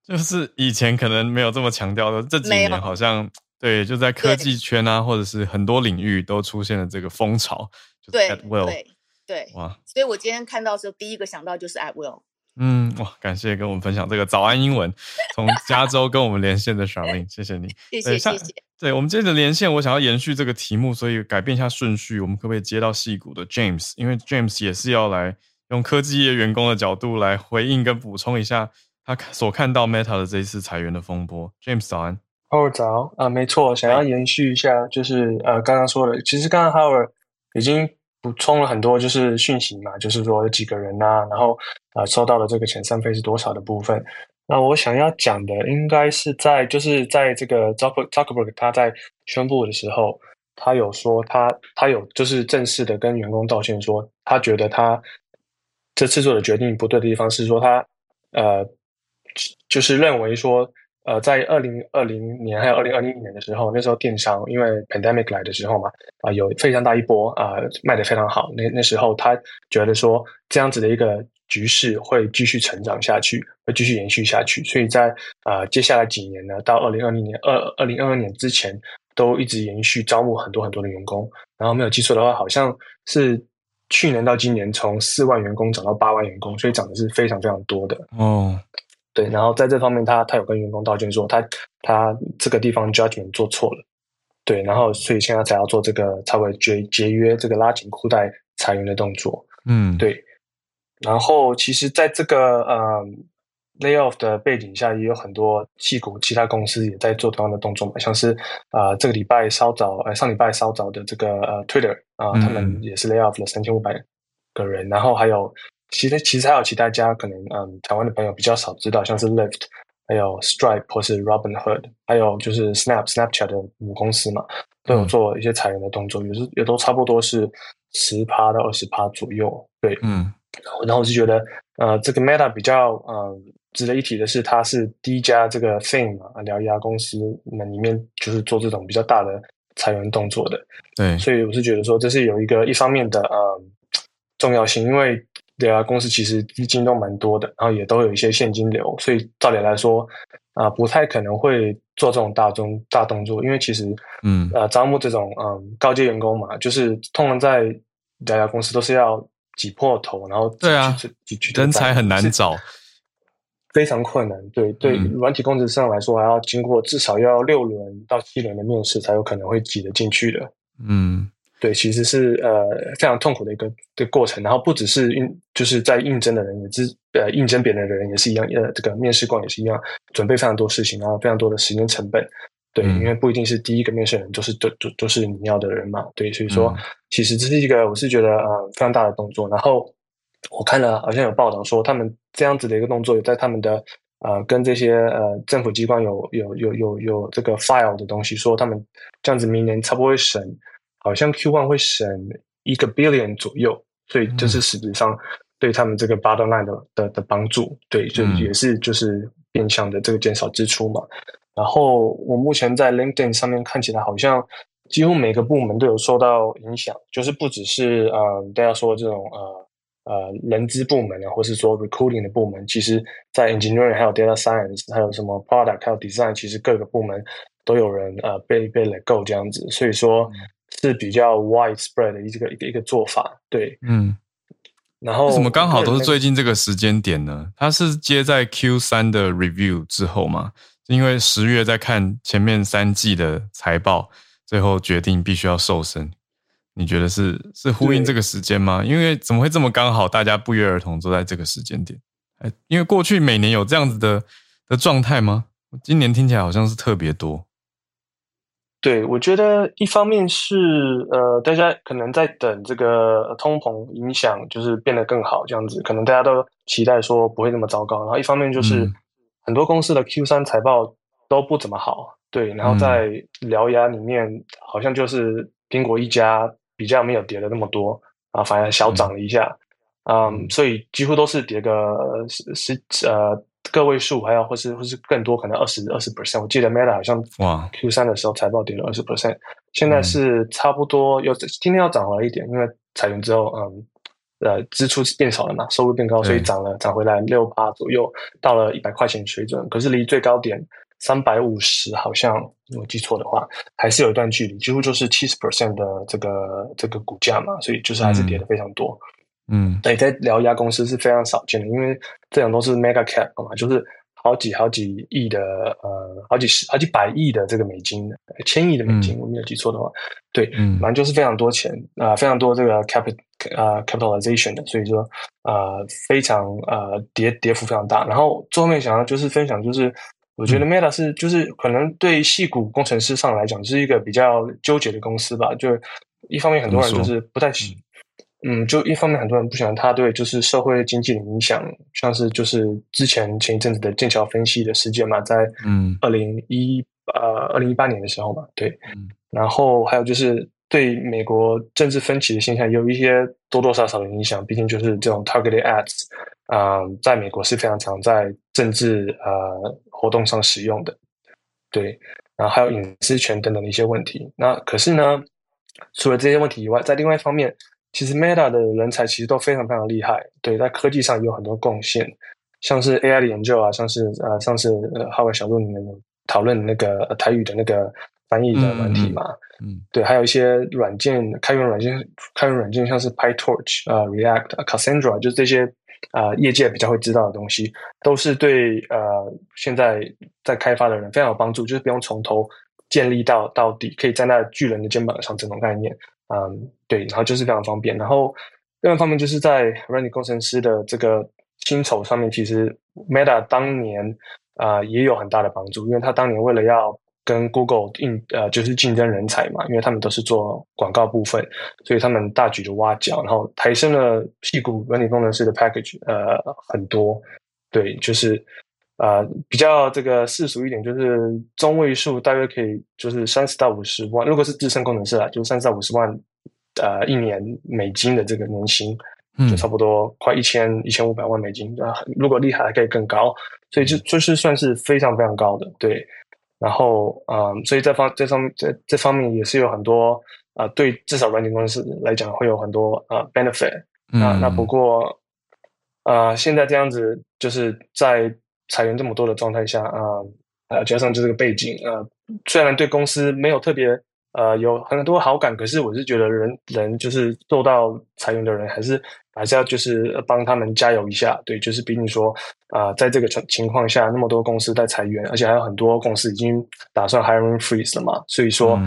就是以前可能没有这么强调的，这几年好像对，就在科技圈啊，或者是很多领域都出现了这个风潮。对对对，哇！所以我今天看到的时候，第一个想到就是 at will。嗯，哇！感谢跟我们分享这个早安英文，从加州跟我们连线的 Charlene，谢谢你，谢谢谢谢。对，我们接着连线，我想要延续这个题目，所以改变一下顺序，我们可不可以接到戏骨的 James？因为 James 也是要来用科技业员工的角度来回应跟补充一下。他所看到 Meta 的这一次裁员的风波，James 早安，Howard 早啊，没错，想要延续一下，就是呃刚刚说的，其实刚刚 Howard 已经补充了很多，就是讯息嘛，就是说有几个人呐，然后啊收到的这个遣散费是多少的部分。那我想要讲的，应该是在就是在这个 Zuckerberg 他在宣布的时候，他有说他他有就是正式的跟员工道歉，说他觉得他这次做的决定不对的地方是说他呃。就是认为说，呃，在二零二零年还有二零二零年的时候，那时候电商因为 pandemic 来的时候嘛，啊，有非常大一波啊，卖的非常好。那那时候他觉得说，这样子的一个局势会继续成长下去，会继续延续下去。所以在啊接下来几年呢，到二零二零年二二零二二年之前，都一直延续招募很多很多的员工。然后没有记错的话，好像是去年到今年从四万员工涨到八万员工，所以涨的是非常非常多的哦。对，然后在这方面，他他有跟员工道歉说，他他这个地方 judgment 做错了，对，然后所以现在才要做这个差不多节节约这个拉紧裤带裁员的动作，嗯，对。然后其实，在这个呃 layoff 的背景下，也有很多细股其他公司也在做同样的动作嘛，像是啊这个礼拜稍早，呃上礼拜稍早的这个呃 Twitter 啊，他们也是 layoff 了三千五百个人，然后还有。其实其实还有其他家可能，嗯，台湾的朋友比较少知道，像是 Lyft，还有 Stripe 或是 Robinhood，还有就是 Snap Snapchat 的母公司嘛，都有做一些裁员的动作，也是也都差不多是十趴到二十趴左右。对，嗯，然后我就觉得，呃，这个 Meta 比较，嗯，值得一提的是，它是第一家这个 Thing 啊疗牙公司那里面就是做这种比较大的裁员动作的。对，所以我是觉得说，这是有一个一方面的，嗯，重要性，因为。对啊，公司其实资金都蛮多的，然后也都有一些现金流，所以照理来说，啊，不太可能会做这种大中大动作，因为其实，嗯，呃，招募这种嗯高阶员工嘛，就是通常在大家公司都是要挤破头，然后对啊，人才很难找，非常困难。对对，软体工程师上来说，还要经过至少要六轮到七轮的面试，才有可能会挤得进去的。嗯。对，其实是呃非常痛苦的一个的过程，然后不只是应就是在应征的人，也是呃应征别人的人也是一样，呃这个面试官也是一样，准备非常多事情，然后非常多的时间成本。对，因为不一定是第一个面试人都是都都都是你要的人嘛。对，所以说其实这是一个我是觉得呃非常大的动作。然后我看了好像有报道说，他们这样子的一个动作，有在他们的呃跟这些呃政府机关有有有有有这个 file 的东西，说他们这样子明年差不多会审。好像 Q one 会省一个 billion 左右，所以这是实质上对他们这个 bottom line 的的的帮助，对，就也是就是变相的这个减少支出嘛。然后我目前在 LinkedIn 上面看起来，好像几乎每个部门都有受到影响，就是不只是呃大家说这种呃呃人资部门啊，或是说 recruiting 的部门，其实在 engineering 还有 data science，还有什么 product 还有 design，其实各个部门都有人呃被被 let go 这样子，所以说。是比较 widespread 的一个一个一个做法，对，嗯，然后为什么刚好都是最近这个时间点呢？它是接在 Q 三的 review 之后嘛？因为十月在看前面三季的财报，最后决定必须要瘦身。你觉得是是呼应这个时间吗？因为怎么会这么刚好？大家不约而同都在这个时间点？哎，因为过去每年有这样子的的状态吗？今年听起来好像是特别多。对，我觉得一方面是呃，大家可能在等这个通膨影响，就是变得更好这样子，可能大家都期待说不会那么糟糕。然后一方面就是很多公司的 Q 三财报都不怎么好，对。然后在獠牙里面，好像就是苹果一家比较没有跌的那么多啊，反而小涨了一下，嗯，所以几乎都是跌个十十呃。个位数，还有或是或是更多，可能二十二十 percent。我记得 Meta 好像哇。Q 三的时候财报跌了二十 percent，现在是差不多有今天要涨回来一点，因为裁员之后，嗯，呃支出变少了嘛，收入变高，所以涨了涨回来六八左右，到了一百块钱水准，可是离最高点三百五十好像我记错的话，还是有一段距离，几乎就是七十 percent 的这个这个股价嘛，所以就是还是跌的非常多。嗯，对，在聊一家公司是非常少见的，因为这种都是 mega cap 嘛，就是好几好几亿的，呃，好几十、好几百亿的这个美金，千亿的美金，我没有记错的话，对，嗯，反正就是非常多钱啊，非常多这个 capital 啊 capitalization 的，所以说呃，非常呃跌跌幅非常大。然后最后面想要就是分享，就是我觉得 Meta 是就是可能对戏骨工程师上来讲是一个比较纠结的公司吧，就一方面很多人就是不太喜。嗯，就一方面很多人不喜欢他对就是社会经济的影响，像是就是之前前一阵子的剑桥分析的事件嘛，在嗯二零一呃二零一八年的时候嘛，对，然后还有就是对美国政治分歧的现象有一些多多少少的影响，毕竟就是这种 targeted ads 啊，在美国是非常常在政治呃活动上使用的，对，然后还有隐私权等等的一些问题。那可是呢，除了这些问题以外，在另外一方面。其实 Meta 的人才其实都非常非常厉害，对，在科技上有很多贡献，像是 AI 的研究啊，像是呃，上次呃，浩伟小路你们讨论那个台语的那个翻译的问题嘛，嗯，对，还有一些软件开源软件，开源软件像是 PyTorch 啊，React、Cassandra，就是这些啊，业界比较会知道的东西，都是对呃现在在开发的人非常有帮助，就是不用从头建立到到底，可以站在巨人的肩膀上这种概念。嗯，对，然后就是非常方便。然后另外一方面就是在软件工程师的这个薪酬上面，其实 Meta 当年啊也有很大的帮助，因为他当年为了要跟 Google 应呃就是竞争人才嘛，因为他们都是做广告部分，所以他们大举的挖角，然后抬升了屁股软件工程师的 package 呃很多。对，就是啊比较这个世俗一点，就是中位数大约可以就是三十到五十万，如果是资深工程师啊，就三十到五十万。呃，一年美金的这个年薪，就差不多快一千一千五百万美金啊。如果厉害还可以更高，所以就就是算是非常非常高的。对，然后啊，所以这方这方面这这方面也是有很多啊，对至少软件公司来讲会有很多啊 benefit 嗯。那不过啊，现在这样子就是在裁员这么多的状态下啊，呃，加上就这个背景啊，虽然对公司没有特别。呃，有很多好感，可是我是觉得人人就是受到裁员的人，还是还是要就是帮他们加油一下。对，就是比你说啊，在这个情情况下，那么多公司在裁员，而且还有很多公司已经打算 hiring freeze 了嘛。所以说，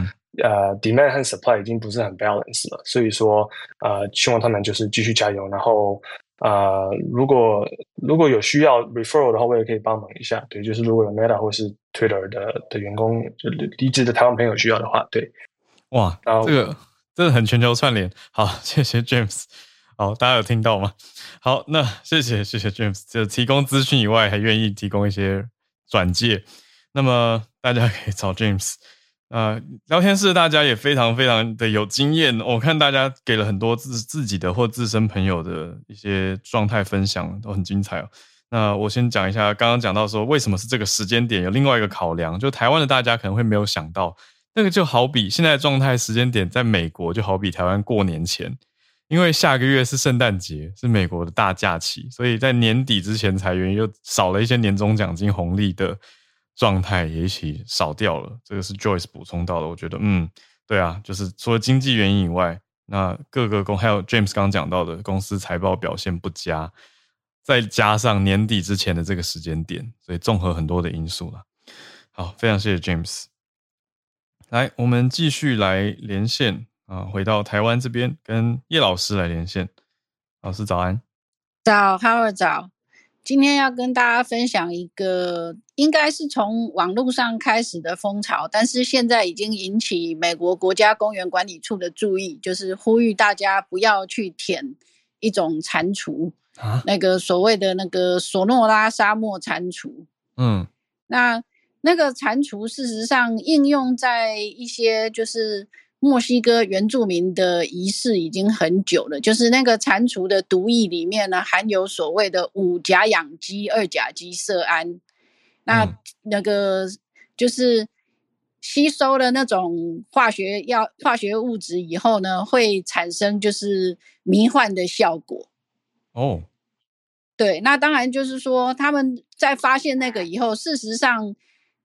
呃，demand 和 supply 已经不是很 balance 了。所以说，呃，希望他们就是继续加油。然后，啊，如果如果有需要 referral 的话，我也可以帮忙一下。对，就是如果有 Meta 或是 Twitter 的的员工，就离职的台湾朋友需要的话，对，哇，然后这个真的很全球串联。好，谢谢 James。好，大家有听到吗？好，那谢谢谢谢 James，就提供资讯以外，还愿意提供一些转介。那么大家可以找 James。呃，聊天室大家也非常非常的有经验。我看大家给了很多自自己的或自身朋友的一些状态分享，都很精彩哦。那我先讲一下，刚刚讲到说为什么是这个时间点，有另外一个考量，就台湾的大家可能会没有想到，那个就好比现在状态时间点，在美国就好比台湾过年前，因为下个月是圣诞节，是美国的大假期，所以在年底之前裁员，又少了一些年终奖金红利的状态也一起少掉了。这个是 Joyce 补充到的，我觉得，嗯，对啊，就是除了经济原因以外，那各个公还有 James 刚讲到的公司财报表现不佳。再加上年底之前的这个时间点，所以综合很多的因素了。好，非常谢谢 James。来，我们继续来连线啊，回到台湾这边跟叶老师来连线。老师早安，早，Howard 早。今天要跟大家分享一个，应该是从网络上开始的风潮，但是现在已经引起美国国家公园管理处的注意，就是呼吁大家不要去舔一种蟾蜍。啊，那个所谓的那个索诺拉沙漠蟾蜍，嗯，那那个蟾蜍事实上应用在一些就是墨西哥原住民的仪式已经很久了，就是那个蟾蜍的毒液里面呢含有所谓的五甲氧基二甲基色胺，那那个就是吸收了那种化学药、化学物质以后呢，会产生就是迷幻的效果。哦，对，那当然就是说他们在发现那个以后，事实上，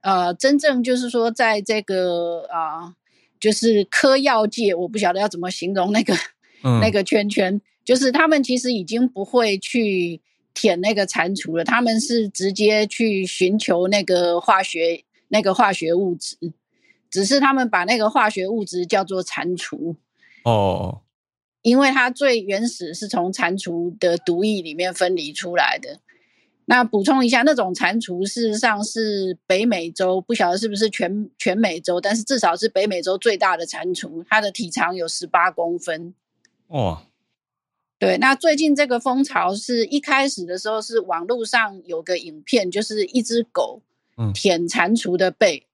呃，真正就是说在这个啊，就是科药界，我不晓得要怎么形容那个 那个圈圈，就是他们其实已经不会去舔那个蟾蜍了，他们是直接去寻求那个化学那个化学物质。只是他们把那个化学物质叫做蟾蜍哦，因为它最原始是从蟾蜍的毒液里面分离出来的。那补充一下，那种蟾蜍事实上是北美洲，不晓得是不是全全美洲，但是至少是北美洲最大的蟾蜍，它的体长有十八公分。哦，对，那最近这个风潮是一开始的时候是网络上有个影片，就是一只狗舔蟾蜍的背。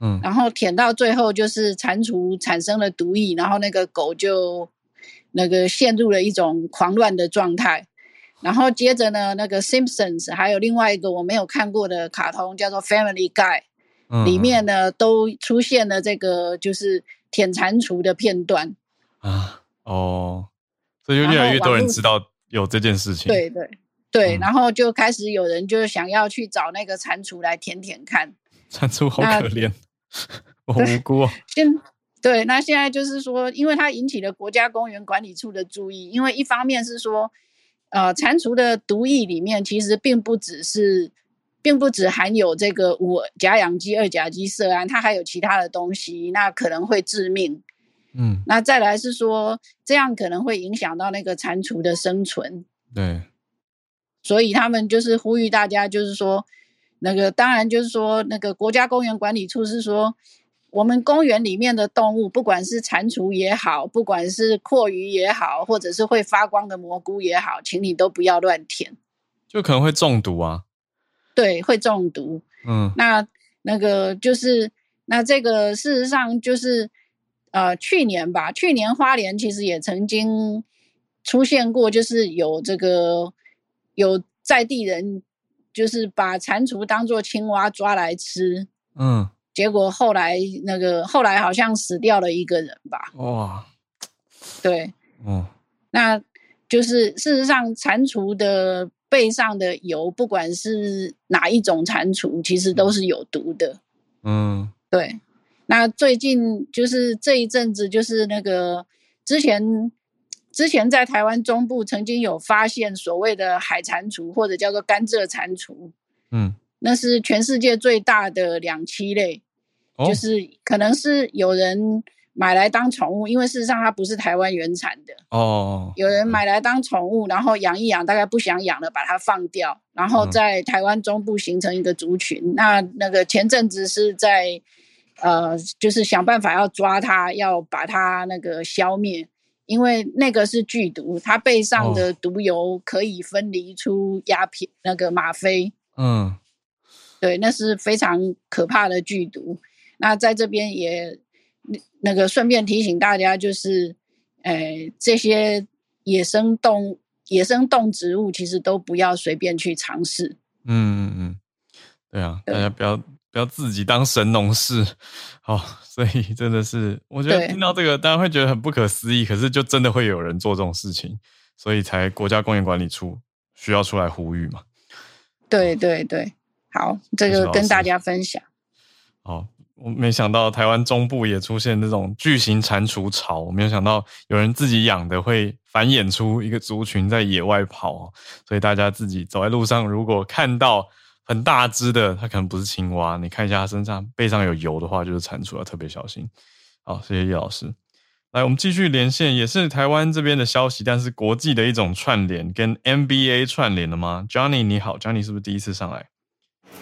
嗯，然后舔到最后就是蟾蜍产生了毒液，然后那个狗就那个陷入了一种狂乱的状态。然后接着呢，那个 Simpsons 还有另外一个我没有看过的卡通叫做 Family Guy，里面呢都出现了这个就是舔蟾蜍的片段啊。哦，所以就越来越多人知道有这件事情。对对对，然后就开始有人就想要去找那个蟾蜍来舔舔看。蟾蜍好可怜。我 无辜。现对，那现在就是说，因为它引起了国家公园管理处的注意，因为一方面是说，呃，蟾蜍的毒液里面其实并不只是，并不只含有这个五甲氧基二甲基色胺，它还有其他的东西，那可能会致命。嗯，那再来是说，这样可能会影响到那个蟾蜍的生存。对，所以他们就是呼吁大家，就是说。那个当然就是说，那个国家公园管理处是说，我们公园里面的动物，不管是蟾蜍也好，不管是阔鱼也好，或者是会发光的蘑菇也好，请你都不要乱舔，就可能会中毒啊。对，会中毒。嗯，那那个就是那这个事实上就是呃，去年吧，去年花莲其实也曾经出现过，就是有这个有在地人。就是把蟾蜍当做青蛙抓来吃，嗯，结果后来那个后来好像死掉了一个人吧？哇，对，嗯，那就是事实上，蟾蜍的背上的油，不管是哪一种蟾蜍，其实都是有毒的。嗯，对。那最近就是这一阵子，就是那个之前。之前在台湾中部曾经有发现所谓的海蟾蜍，或者叫做甘蔗蟾蜍，嗯，那是全世界最大的两栖类，就是可能是有人买来当宠物，因为事实上它不是台湾原产的哦。有人买来当宠物，然后养一养，大概不想养了，把它放掉，然后在台湾中部形成一个族群。那那个前阵子是在呃，就是想办法要抓它，要把它那个消灭。因为那个是剧毒，它背上的毒油可以分离出鸦片，那个吗啡。嗯，对，那是非常可怕的剧毒。那在这边也那个顺便提醒大家，就是，呃，这些野生动野生动植物其实都不要随便去尝试。嗯嗯嗯，对啊，大家不要。不要自己当神农氏，好，所以真的是，我觉得听到这个，大家会觉得很不可思议。可是就真的会有人做这种事情，所以才国家公园管理处需要出来呼吁嘛。对对对，好，这个跟大家分享。哦，我没想到台湾中部也出现这种巨型蟾蜍潮，我没有想到有人自己养的会繁衍出一个族群在野外跑，所以大家自己走在路上，如果看到。很大只的，它可能不是青蛙。你看一下它身上背上有油的话，就是蟾蜍，要特别小心。好，谢谢叶老师。来，我们继续连线，也是台湾这边的消息，但是国际的一种串联，跟 NBA 串联了吗？Johnny 你好，Johnny 是不是第一次上来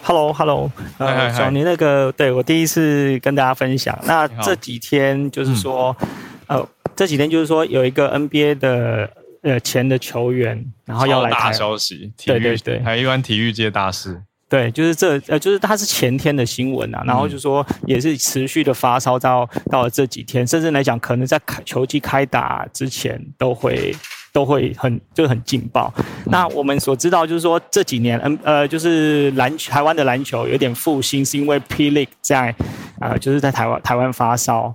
？Hello，Hello，呃，Johnny 那个，对我第一次跟大家分享。那这几天就是说，呃，这几天就是说有一个 NBA 的呃前的球员，然后要来大消息，对对对，台湾体育界大事。对，就是这呃，就是他是前天的新闻啊，然后就说也是持续的发烧到到了这几天，甚至来讲，可能在开球季开打之前都会都会很就是很劲爆。那我们所知道就是说这几年，嗯呃，就是篮台湾的篮球有点复兴，是因为 P League 在呃就是在台湾台湾发烧。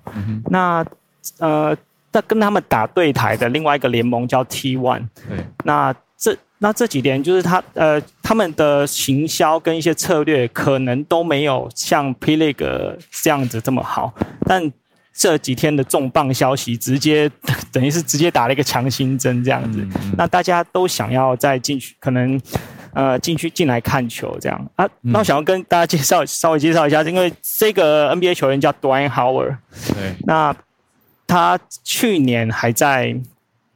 那呃，在跟他们打对台的另外一个联盟叫 T One。对，那这那这几年就是他呃他们的行销跟一些策略可能都没有像 P League 这样子这么好，但。这几天的重磅消息，直接 等于是直接打了一个强心针，这样子。那大家都想要再进去，可能呃进去进来看球这样啊。那我想要跟大家介绍，稍微介绍一下，因为这个 NBA 球员叫 Dwayne Howard。对。那他去年还在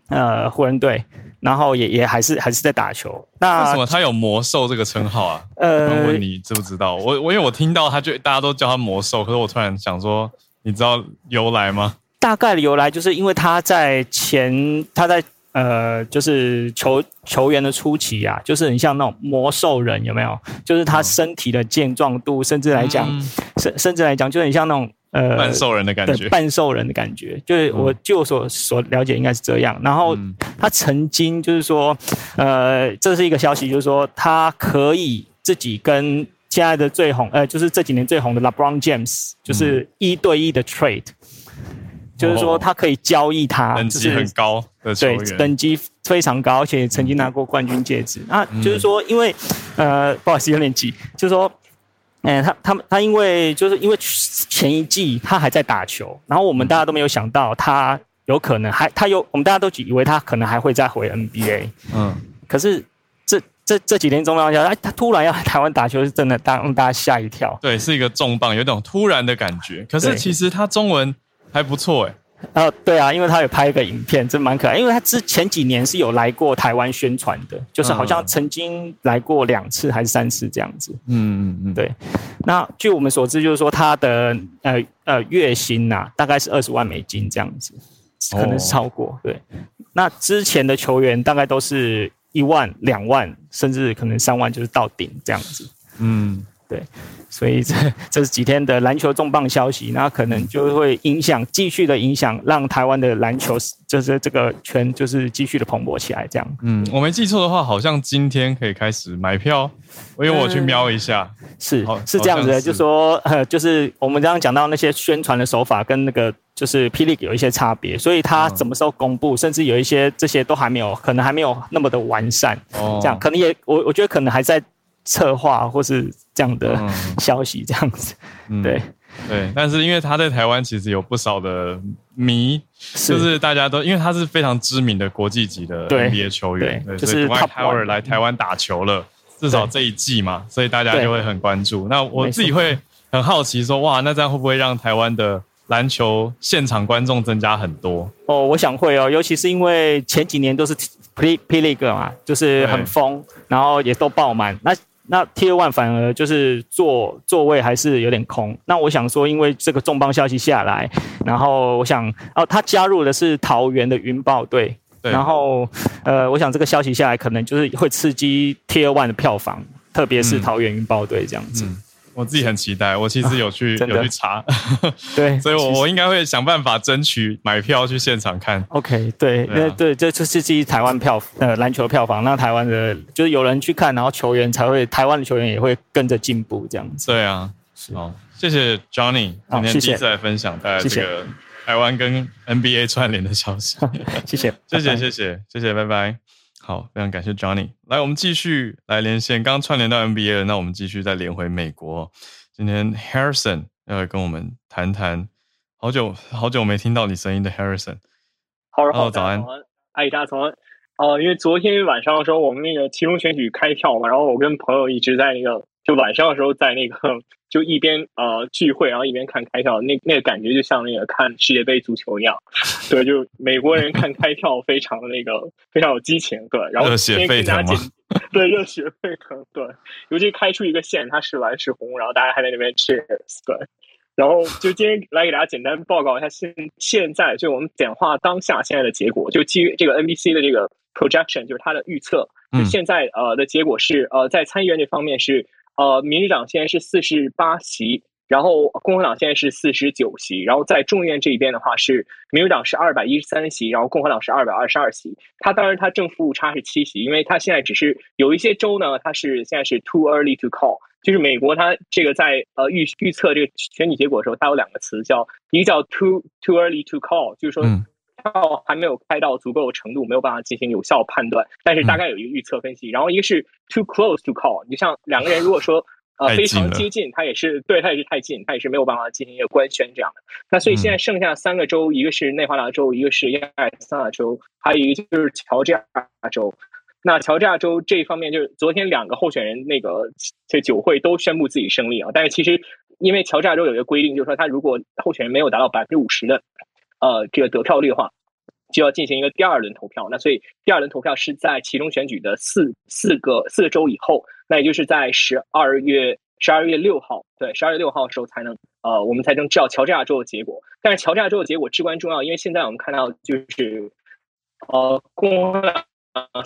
呃湖人队，然后也也还是还是在打球。那为什么他有魔兽这个称号啊？呃，问问你知不知道？我我因为我听到他就大家都叫他魔兽，可是我突然想说。你知道由来吗？大概的由来就是因为他在前他在呃，就是球球员的初期啊，就是很像那种魔兽人，有没有？就是他身体的健壮度，甚至来讲，甚甚至来讲，就很像那种呃半兽人的感觉，半兽人的感觉。就是我据我所所了解，应该是这样。然后他曾经就是说，呃，这是一个消息，就是说他可以自己跟。现在的最红，呃，就是这几年最红的 LeBron James，就是一对一的 trade，就是说他可以交易他，等级很高的球员，对，等级非常高，而且曾经拿过冠军戒指。那就是说，因为呃，不好意思，有点急，就是说，嗯，他他们他因为就是因为前一季他还在打球，然后我们大家都没有想到他有可能还他有，我们大家都以为他可能还会再回 NBA，嗯，可是。这这几天重磅消息，哎，他突然要来台湾打球，是真的让大家吓一跳。对，是一个重磅，有种突然的感觉。可是其实他中文还不错，哎。哦，对啊，因为他有拍一个影片，真蛮可爱。因为他之前几年是有来过台湾宣传的，就是好像曾经来过两次还是三次这样子。嗯嗯嗯，对。那据我们所知，就是说他的呃呃月薪呐，大概是二十万美金这样子，可能超过。对。那之前的球员大概都是。一万、两万，甚至可能三万，就是到顶这样子。嗯，对，所以这这是几天的篮球重磅消息，那可能就会影响，继续的影响，让台湾的篮球就是这个圈就是继续的蓬勃起来。这样，嗯，我没记错的话，好像今天可以开始买票，因为我去瞄一下，是是这样子的，就说呃，就是我们刚刚讲到那些宣传的手法跟那个。就是霹雳有一些差别，所以它什么时候公布，甚至有一些这些都还没有，可能还没有那么的完善。哦，这样可能也我我觉得可能还在策划或是这样的消息这样子。对对，但是因为他在台湾其实有不少的迷，就是大家都因为他是非常知名的国际级的 NBA 球员，就是 Power 来台湾打球了，至少这一季嘛，所以大家就会很关注。那我自己会很好奇说，哇，那这样会不会让台湾的？篮球现场观众增加很多哦，我想会哦，尤其是因为前几年都是 P P League 嘛，就是很疯，然后也都爆满。那那 T One 反而就是座座位还是有点空。那我想说，因为这个重磅消息下来，然后我想哦，他加入的是桃园的云豹队，然后呃，我想这个消息下来，可能就是会刺激 T One 的票房，特别是桃园云豹队这样子。我自己很期待，我其实有去 有去查，对，所以我我应该会想办法争取买票去现场看。OK，对，那对，这这是基于台湾票呃篮球票房，那台湾的就是有人去看，然后球员才会台湾的球员也会跟着进步这样子。对啊，是哦，谢谢 Johnny 今天第一次来分享大家这个台湾跟 NBA 串联的消息。谢谢，谢谢，谢谢，谢谢，拜拜。好，非常感谢 Johnny。来，我们继续来连线。刚串联到 NBA 了，那我们继续再连回美国。今天 Harrison 要来跟我们谈谈，好久好久没听到你声音的 Harrison。好，早安，阿姨大家早安。哦，因为昨天晚上的时候，我们那个其中选举开票嘛，然后我跟朋友一直在那个，就晚上的时候在那个。就一边呃聚会，然后一边看开票，那那个感觉就像那个看世界杯足球一样，对，就美国人看开票非常的那个非常有激情，对，然后热血沸腾对，热血沸腾，对，尤其开出一个线，它是蓝是红，然后大家还在那边 cheers，对，然后就今天来给大家简单报告一下现现在就我们简化当下现在的结果，就基于这个 NBC 的这个 projection，就是它的预测，就现在呃的结果是呃在参议院这方面是。呃，民主党现在是四十八席，然后共和党现在是四十九席，然后在众议院这一边的话是民主党是二百一十三席，然后共和党是二百二十二席。它当然它正负误差是七席，因为它现在只是有一些州呢，它是现在是 too early to call，就是美国它这个在呃预预测这个选举结果的时候，它有两个词叫一个叫 too too early to call，就是说票还没有开到足够的程度，没有办法进行有效判断，但是大概有一个预测分析。然后一个是 too close to call，你像两个人如果说。呃，非常接近，它也是对，它也是太近，它也是没有办法进行一个官宣这样的。那所以现在剩下三个州，一个是内华达州，一个是亚利桑那州，还有一个就是乔治亚州。那乔治亚州这一方面，就是昨天两个候选人那个这酒会都宣布自己胜利啊。但是其实因为乔治亚州有一个规定，就是说他如果候选人没有达到百分之五十的呃这个得票率的话，就要进行一个第二轮投票。那所以第二轮投票是在其中选举的四四个四个州以后。那也就是在十二月十二月六号，对，十二月六号的时候才能，呃，我们才能知道乔治亚州的结果。但是乔治亚州的结果至关重要，因为现在我们看到就是，呃，共和党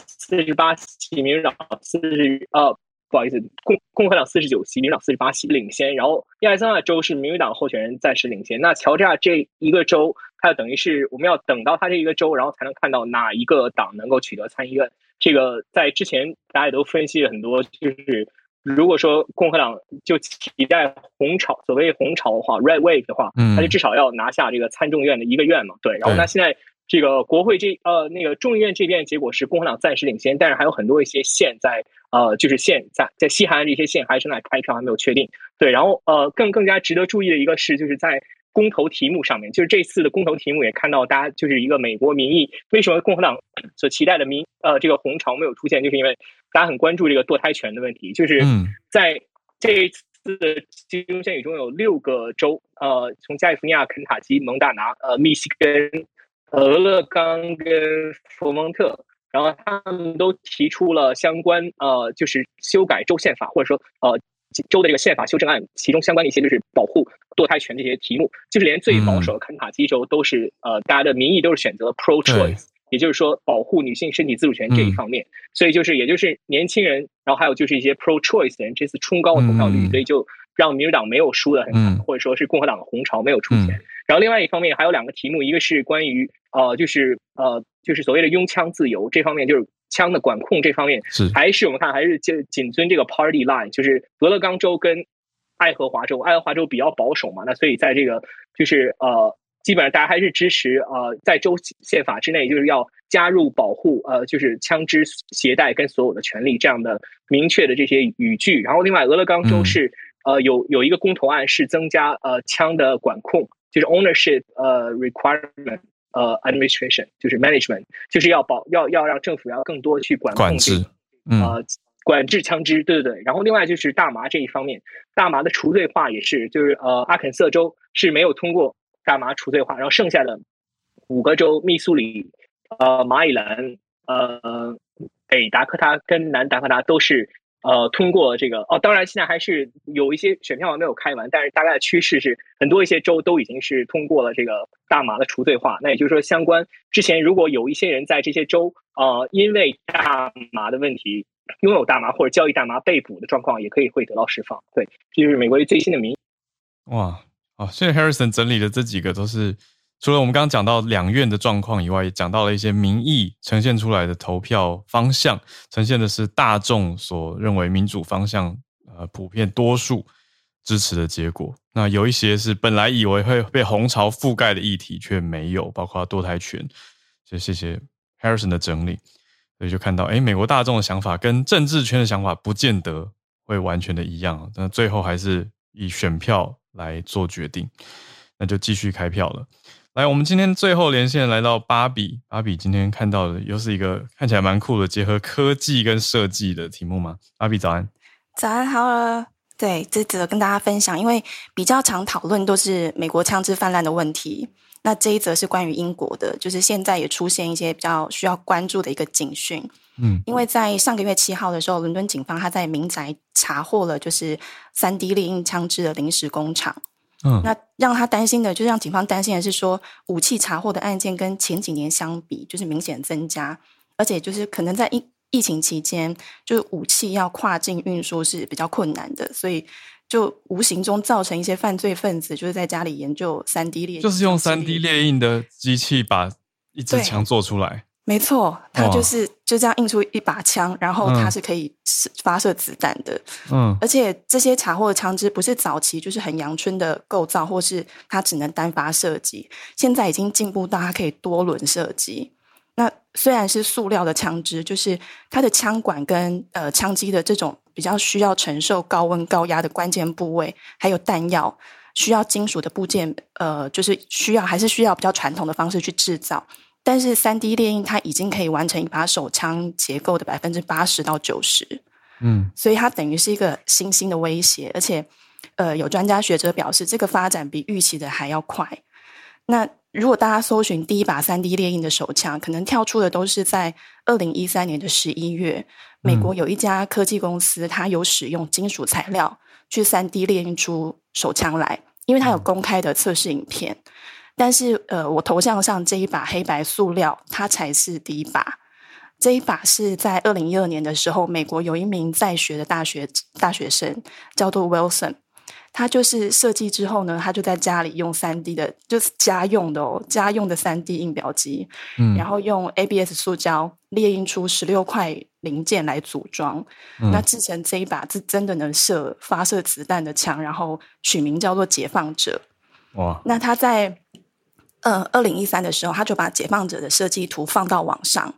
四十八席，民主党四十，呃，不好意思，共共和党四十九席，民主党四十八席领先。然后亚利桑那州是民主党候选人暂时领先。那乔治亚这一个州，它等于是我们要等到它这一个州，然后才能看到哪一个党能够取得参议院。这个在之前大家也都分析了很多，就是如果说共和党就期待红潮，所谓红潮的话，red wave 的话，嗯，他就至少要拿下这个参众院的一个院嘛，对。然后那现在这个国会这呃那个众议院这边结果是共和党暂时领先，但是还有很多一些县在呃就是县在在西海岸这些县还正在开票，还没有确定。对，然后呃更更加值得注意的一个是就是在。公投题目上面，就是这次的公投题目也看到，大家就是一个美国民意。为什么共和党 所期待的民呃这个红潮没有出现？就是因为大家很关注这个堕胎权的问题。就是在这一次的集中选举中有六个州，呃，从加利福尼亚、肯塔基、蒙大拿、呃，密西根、俄勒冈跟佛蒙特，然后他们都提出了相关呃，就是修改州宪法，或者说呃。州的这个宪法修正案，其中相关的一些就是保护堕胎权这些题目，就是连最保守的肯塔基州都是呃，大家的民意都是选择 pro choice，也就是说保护女性身体自主权这一方面。所以就是也就是年轻人，然后还有就是一些 pro choice 的人，这次冲高投票率，所以就让民主党没有输的很惨，或者说是共和党的红潮没有出现。然后另外一方面还有两个题目，一个是关于呃，就是呃，就是所谓的拥枪自由这方面，就是。枪的管控这方面是还是我们看还是就谨遵这个 party line，就是俄勒冈州跟爱荷华州，爱荷华州比较保守嘛，那所以在这个就是呃，基本上大家还是支持呃，在州宪法之内就是要加入保护呃，就是枪支携带跟所有的权利这样的明确的这些语句。然后另外俄勒冈州是呃有有一个公投案是增加呃枪的管控，就是 ownership 呃 requirement。呃，administration 就是 management，就是要保要要让政府要更多去管管制，呃，管制枪支，对对对。然后另外就是大麻这一方面，大麻的除罪化也是，就是呃，阿肯色州是没有通过大麻除罪化，然后剩下的五个州，密苏里、呃，马里兰、呃，北达科他跟南达科他都是。呃，通过这个哦，当然现在还是有一些选票还没有开完，但是大概的趋势是，很多一些州都已经是通过了这个大麻的除罪化。那也就是说，相关之前如果有一些人在这些州，呃，因为大麻的问题拥有大麻或者交易大麻被捕的状况，也可以会得到释放。对，这就是美国最新的民。哇，哦，现在 Harrison 整理的这几个都是。除了我们刚刚讲到两院的状况以外，也讲到了一些民意呈现出来的投票方向，呈现的是大众所认为民主方向，呃，普遍多数支持的结果。那有一些是本来以为会被红潮覆盖的议题，却没有，包括堕胎权。就谢谢 Harrison 的整理，所以就看到，哎，美国大众的想法跟政治圈的想法不见得会完全的一样，那最后还是以选票来做决定。那就继续开票了。来，我们今天最后连线来到芭比。芭比今天看到的又是一个看起来蛮酷的，结合科技跟设计的题目吗？芭比早安，早安好了。对，这则跟大家分享，因为比较常讨论都是美国枪支泛滥的问题。那这一则是关于英国的，就是现在也出现一些比较需要关注的一个警讯。嗯，因为在上个月七号的时候，伦敦警方他在民宅查获了就是三 D 猎鹰枪支的临时工厂。嗯，那让他担心的，就让警方担心的是说，武器查获的案件跟前几年相比，就是明显增加，而且就是可能在疫疫情期间，就是武器要跨境运输是比较困难的，所以就无形中造成一些犯罪分子就是在家里研究三 D 列，就是用三 D 列印的机器把一支枪做出来。没错，它就是就这样印出一把枪，然后它是可以发射子弹的。嗯，而且这些查获的枪支不是早期就是很阳春的构造，或是它只能单发射击，现在已经进步到它可以多轮射击。那虽然是塑料的枪支，就是它的枪管跟呃枪机的这种比较需要承受高温高压的关键部位，还有弹药需要金属的部件，呃，就是需要还是需要比较传统的方式去制造。但是三 D 列印它已经可以完成一把手枪结构的百分之八十到九十，嗯，所以它等于是一个新兴的威胁，而且，呃，有专家学者表示，这个发展比预期的还要快。那如果大家搜寻第一把三 D 猎印的手枪，可能跳出的都是在二零一三年的十一月，美国有一家科技公司，它有使用金属材料去三 D 列印出手枪来，因为它有公开的测试影片。但是，呃，我头像上这一把黑白塑料，它才是第一把。这一把是在二零一二年的时候，美国有一名在学的大学大学生叫做 Wilson，他就是设计之后呢，他就在家里用三 D 的，就是家用的哦，家用的三 D 印表机，嗯，然后用 ABS 塑胶列印出十六块零件来组装，那制成这一把是真的能射发射子弹的枪，然后取名叫做解放者。哇，那他在。呃，二零一三的时候，他就把解放者的设计图放到网上，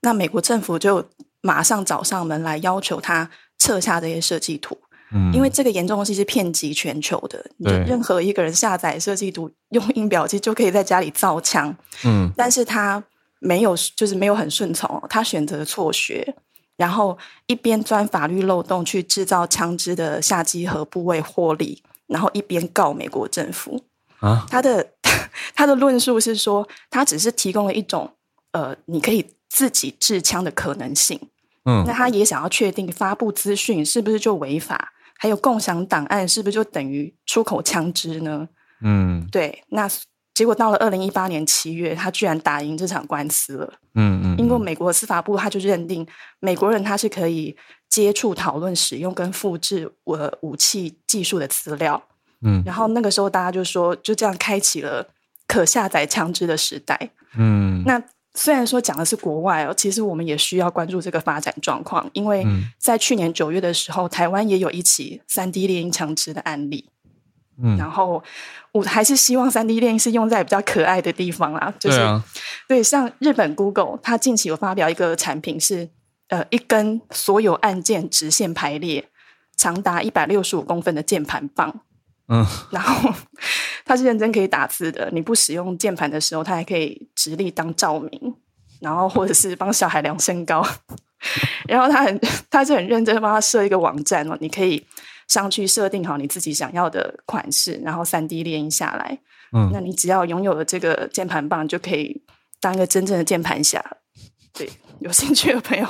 那美国政府就马上找上门来要求他撤下这些设计图，嗯，因为这个严重东西是遍及全球的，任何一个人下载设计图用印表机就可以在家里造枪，嗯，但是他没有，就是没有很顺从，他选择辍学，然后一边钻法律漏洞去制造枪支的下机和部位获利，然后一边告美国政府。啊，他的 他的论述是说，他只是提供了一种呃，你可以自己制枪的可能性。嗯，那他也想要确定发布资讯是不是就违法，还有共享档案是不是就等于出口枪支呢？嗯，对。那结果到了二零一八年七月，他居然打赢这场官司了。嗯嗯，因为美国司法部他就认定美国人他是可以接触、讨论、使用跟复制我武器技术的资料。嗯，然后那个时候大家就说，就这样开启了可下载枪支的时代。嗯，那虽然说讲的是国外哦，其实我们也需要关注这个发展状况，因为在去年九月的时候，台湾也有一起三 D 猎鹰枪支的案例。嗯，然后我还是希望三 D 猎鹰是用在比较可爱的地方啦，就是对，像日本 Google，它近期有发表一个产品是呃一根所有按键直线排列，长达一百六十五公分的键盘棒。嗯，然后它是认真可以打字的。你不使用键盘的时候，它还可以直立当照明，然后或者是帮小孩量身高。然后他很，他是很认真帮他设一个网站哦，你可以上去设定好你自己想要的款式，然后三 D 列印下来。嗯，那你只要拥有了这个键盘棒，就可以当一个真正的键盘侠。对，有兴趣的朋友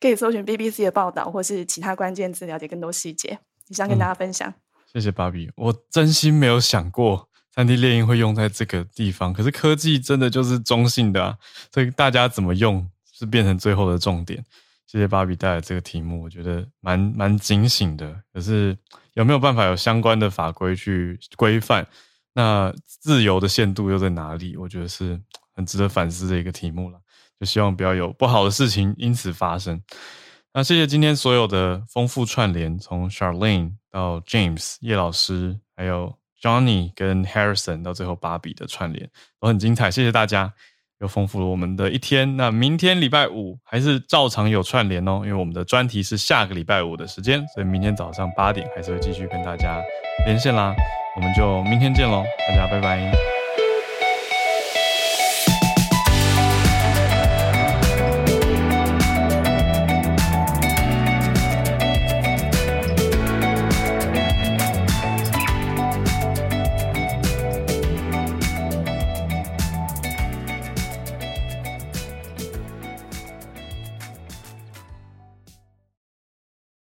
可以搜寻 BBC 的报道，或是其他关键字了解更多细节。以上跟大家分享。谢谢芭比，我真心没有想过三 D 猎鹰会用在这个地方。可是科技真的就是中性的啊，所以大家怎么用是变成最后的重点。谢谢芭比带来这个题目，我觉得蛮蛮警醒的。可是有没有办法有相关的法规去规范？那自由的限度又在哪里？我觉得是很值得反思的一个题目了。就希望不要有不好的事情因此发生。那谢谢今天所有的丰富串联，从 Charlene 到 James 叶老师，还有 Johnny 跟 Harrison 到最后芭比的串联都很精彩，谢谢大家，又丰富了我们的一天。那明天礼拜五还是照常有串联哦，因为我们的专题是下个礼拜五的时间，所以明天早上八点还是会继续跟大家连线啦。我们就明天见喽，大家拜拜。